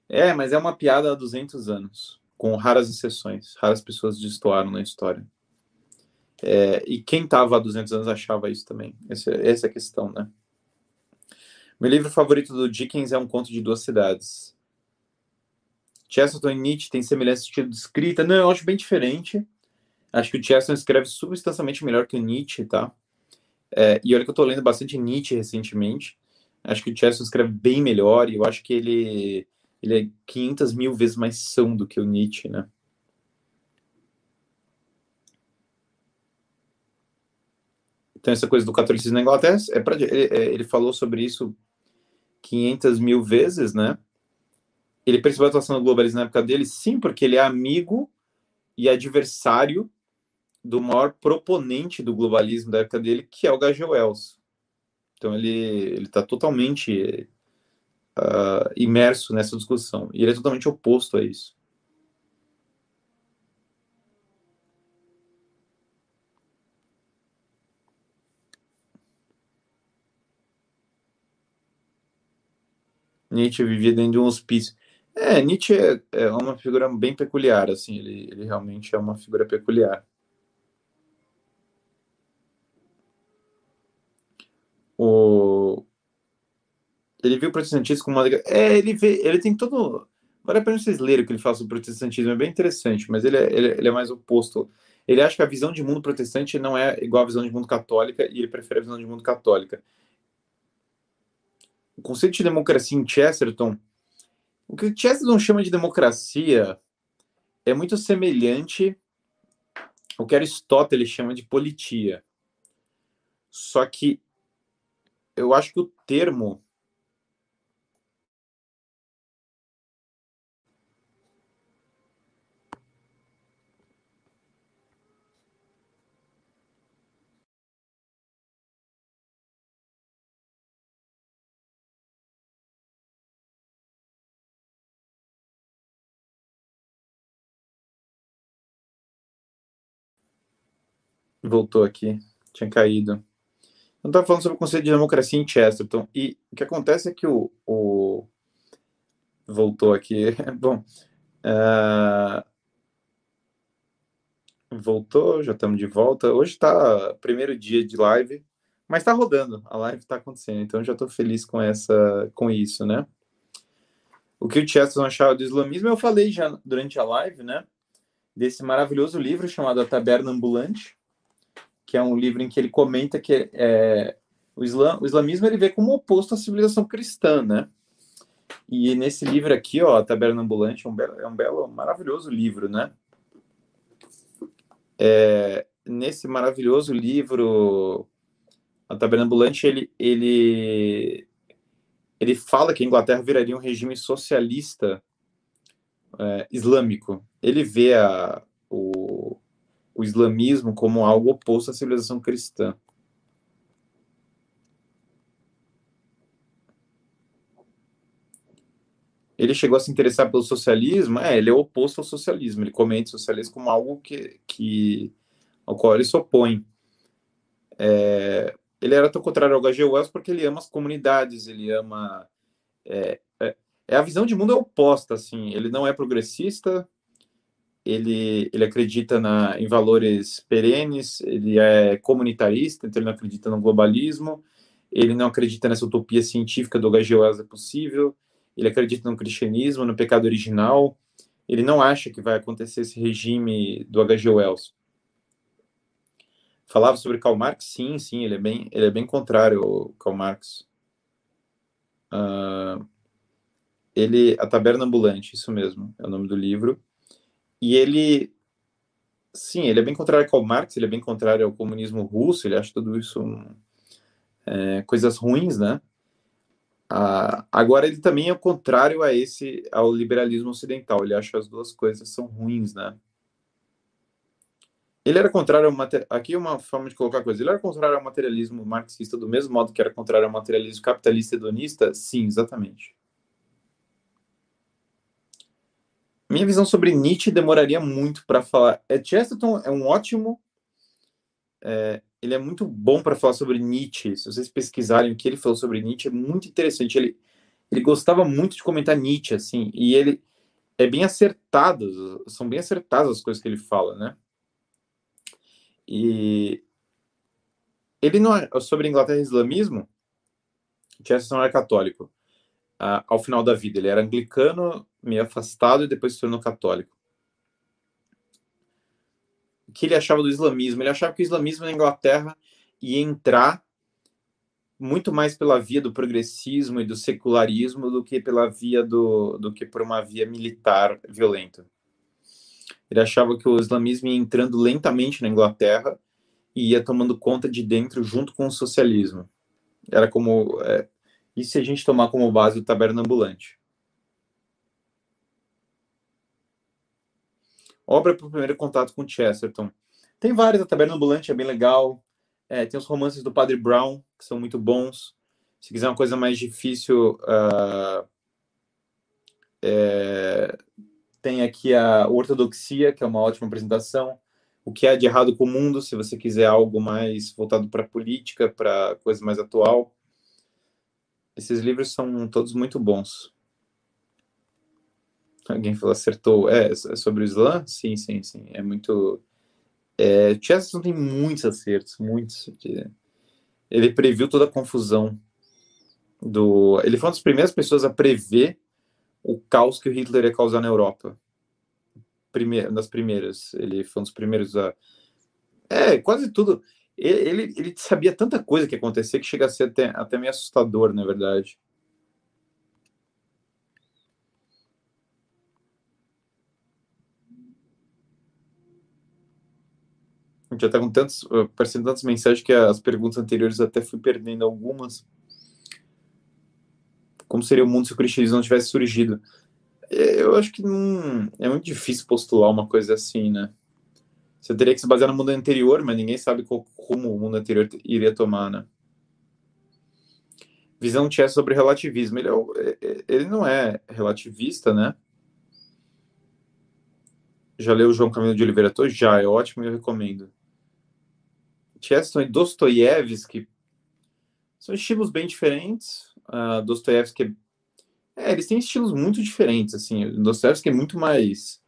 É, mas é uma piada há 200 anos, com raras exceções. Raras pessoas destoaram na história. É, e quem estava há 200 anos achava isso também. Essa, essa é a questão, né? Meu livro favorito do Dickens é Um Conto de Duas Cidades. Chesterton e Nietzsche têm semelhança de estilo de escrita. Não, eu acho bem diferente. Acho que o Chesterton escreve substancialmente melhor que o Nietzsche, tá? É, e olha que eu estou lendo bastante Nietzsche recentemente. Acho que o Chesterton escreve bem melhor e eu acho que ele, ele é 500 mil vezes mais são do que o Nietzsche, né? Então, essa coisa do catolicismo na Inglaterra, é pra, ele, é, ele falou sobre isso 500 mil vezes, né? Ele percebeu a atuação do globalismo na época dele, sim, porque ele é amigo e adversário do maior proponente do globalismo da época dele, que é o H.G. Wells. Então ele ele está totalmente uh, imerso nessa discussão e ele é totalmente oposto a isso. Nietzsche vivia dentro de um hospício. É, Nietzsche é, é uma figura bem peculiar, assim, ele, ele realmente é uma figura peculiar. O... Ele viu o protestantismo como uma. É, ele vê, ele tem todo. Vale a pena vocês lerem o que ele fala sobre o protestantismo, é bem interessante, mas ele é, ele, ele é mais oposto. Ele acha que a visão de mundo protestante não é igual à visão de mundo católica e ele prefere a visão de mundo católica. O conceito de democracia em Chesterton o que Chesterton chama de democracia é muito semelhante ao que Aristóteles chama de politia. Só que eu acho que o termo Voltou aqui, tinha caído. Eu estava falando sobre o conceito de democracia em Chesterton, e o que acontece é que o. o... Voltou aqui. Bom. Uh... Voltou, já estamos de volta. Hoje está primeiro dia de live, mas está rodando, a live está acontecendo, então já estou feliz com essa, com isso, né? O que o Chesterton achava do islamismo, eu falei já durante a live, né? Desse maravilhoso livro chamado A Taberna Ambulante, que é um livro em que ele comenta que é, o, o islamismo ele vê como oposto à civilização cristã, né? E nesse livro aqui, ó, Taberna Ambulante, é um belo, é um belo maravilhoso livro, né? É, nesse maravilhoso livro, A Taberna Ambulante, ele, ele, ele fala que a Inglaterra viraria um regime socialista é, islâmico. Ele vê a, o, o islamismo como algo oposto à civilização cristã. Ele chegou a se interessar pelo socialismo, é, ele é oposto ao socialismo, ele comenta o socialismo como algo que, que ao qual ele se opõe. É, ele era tão contrário ao H.G. Wells porque ele ama as comunidades, ele ama... É, é, é, a visão de mundo é oposta, assim, ele não é progressista, ele, ele acredita na, em valores perenes, ele é comunitarista, então ele não acredita no globalismo, ele não acredita nessa utopia científica do. Wells é possível, ele acredita no cristianismo, no pecado original, ele não acha que vai acontecer esse regime do H.G. Wells. Falava sobre Karl Marx? Sim, sim, ele é bem, ele é bem contrário ao Karl Marx. Uh, ele, A Taberna Ambulante, isso mesmo, é o nome do livro. E ele, sim, ele é bem contrário ao Marx, ele é bem contrário ao comunismo russo, ele acha tudo isso é, coisas ruins, né? Ah, agora ele também é o contrário a esse, ao liberalismo ocidental, ele acha que as duas coisas são ruins, né? Ele era contrário ao aqui é uma forma de colocar a coisa. Ele era contrário ao materialismo marxista do mesmo modo que era contrário ao materialismo capitalista hedonista? Sim, exatamente. Minha visão sobre Nietzsche demoraria muito para falar. É, Chesterton é um ótimo. É, ele é muito bom para falar sobre Nietzsche. Se vocês pesquisarem o que ele falou sobre Nietzsche, é muito interessante. Ele, ele gostava muito de comentar Nietzsche, assim, e ele é bem acertado, são bem acertadas as coisas que ele fala, né? E ele não é, sobre Inglaterra e islamismo, Chesterton era católico ao final da vida. Ele era anglicano, meio afastado e depois se tornou católico. O que ele achava do islamismo? Ele achava que o islamismo na Inglaterra e entrar muito mais pela via do progressismo e do secularismo do que pela via do, do que por uma via militar violenta. Ele achava que o islamismo ia entrando lentamente na Inglaterra e ia tomando conta de dentro junto com o socialismo. Era como é, e se a gente tomar como base o taberna ambulante. Obra para o primeiro contato com Chesterton. Tem várias, a Taberna Ambulante é bem legal. É, tem os romances do Padre Brown, que são muito bons. Se quiser uma coisa mais difícil, uh, é, tem aqui a Ortodoxia, que é uma ótima apresentação. O que há de errado com o mundo, se você quiser algo mais voltado para a política, para coisa mais atual. Esses livros são todos muito bons. Alguém falou, acertou. É, é sobre o Islã? Sim, sim, sim. É muito. É, Chesterton tem muitos acertos, muitos. Ele previu toda a confusão do. Ele foi uma das primeiras pessoas a prever o caos que o Hitler ia causar na Europa. Primeira, das primeiras. Ele foi um dos primeiros a. É, quase tudo. Ele, ele, sabia tanta coisa que ia acontecer que chega a ser até, até meio assustador, na verdade. A gente já está com tantos, aparecendo tantas mensagens que as perguntas anteriores até fui perdendo algumas. Como seria o mundo se o cristianismo não tivesse surgido? É, eu acho que não, é muito difícil postular uma coisa assim, né? Você teria que se basear no mundo anterior, mas ninguém sabe qual, como o mundo anterior iria tomar, né? Visão de Chess sobre relativismo. Ele, é, é, ele não é relativista, né? Já leu o João Camilo de Oliveira Torres? Já, é ótimo e eu recomendo. Cheston e Dostoiévski são estilos bem diferentes. Uh, Dostoiévski é, eles têm estilos muito diferentes, assim. Dostoiévski é muito mais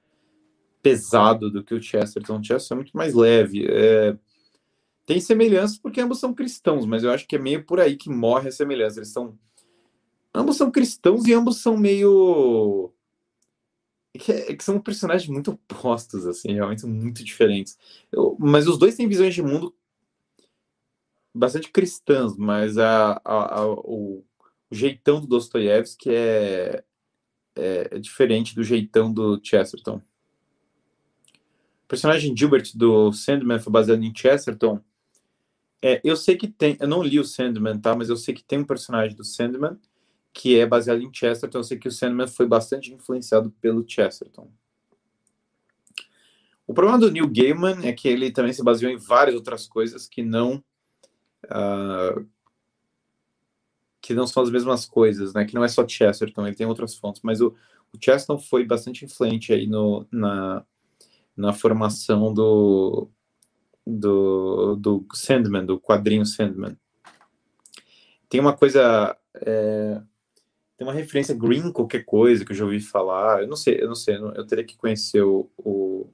pesado do que o Chesterton. O Chesterton é muito mais leve. É... Tem semelhanças porque ambos são cristãos, mas eu acho que é meio por aí que morre a semelhança. Eles são ambos são cristãos e ambos são meio que, é, que, são personagens muito opostos, assim, realmente muito diferentes. Eu, mas os dois têm visões de mundo bastante cristãs, mas a, a, a o, o, jeitão do Dostoiévski é, é, é, diferente do jeitão do Chesterton. Personagem Gilbert do Sandman foi baseado em Chesterton. É, eu sei que tem, eu não li o Sandman, tá? Mas eu sei que tem um personagem do Sandman que é baseado em Chesterton. Eu sei que o Sandman foi bastante influenciado pelo Chesterton. O problema do Neil Gaiman é que ele também se baseou em várias outras coisas que não uh, que não são as mesmas coisas, né? Que não é só Chesterton, ele tem outras fontes, mas o, o Chesterton foi bastante influente aí no, na, na formação do, do, do Sandman, do quadrinho Sandman. Tem uma coisa, é, tem uma referência Green qualquer coisa que eu já ouvi falar, eu não sei, eu não sei, eu teria que conhecer o, o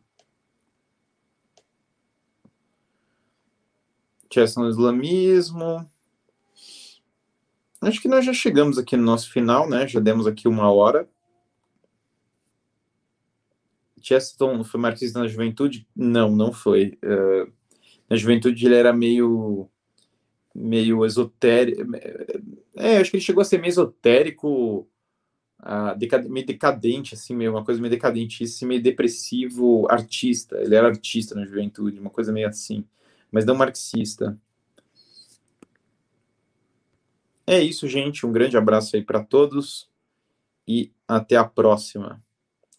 no islamismo. Acho que nós já chegamos aqui no nosso final, né? Já demos aqui uma hora. Chesterton foi marxista na juventude? Não, não foi. Uh, na juventude ele era meio meio esotérico. É, acho que ele chegou a ser meio esotérico, uh, meio decadente, assim, meio uma coisa meio decadente, meio depressivo, artista. Ele era artista na juventude, uma coisa meio assim mas não marxista. É isso, gente. Um grande abraço aí para todos e até a próxima.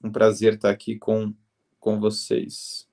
Um prazer estar aqui com, com vocês.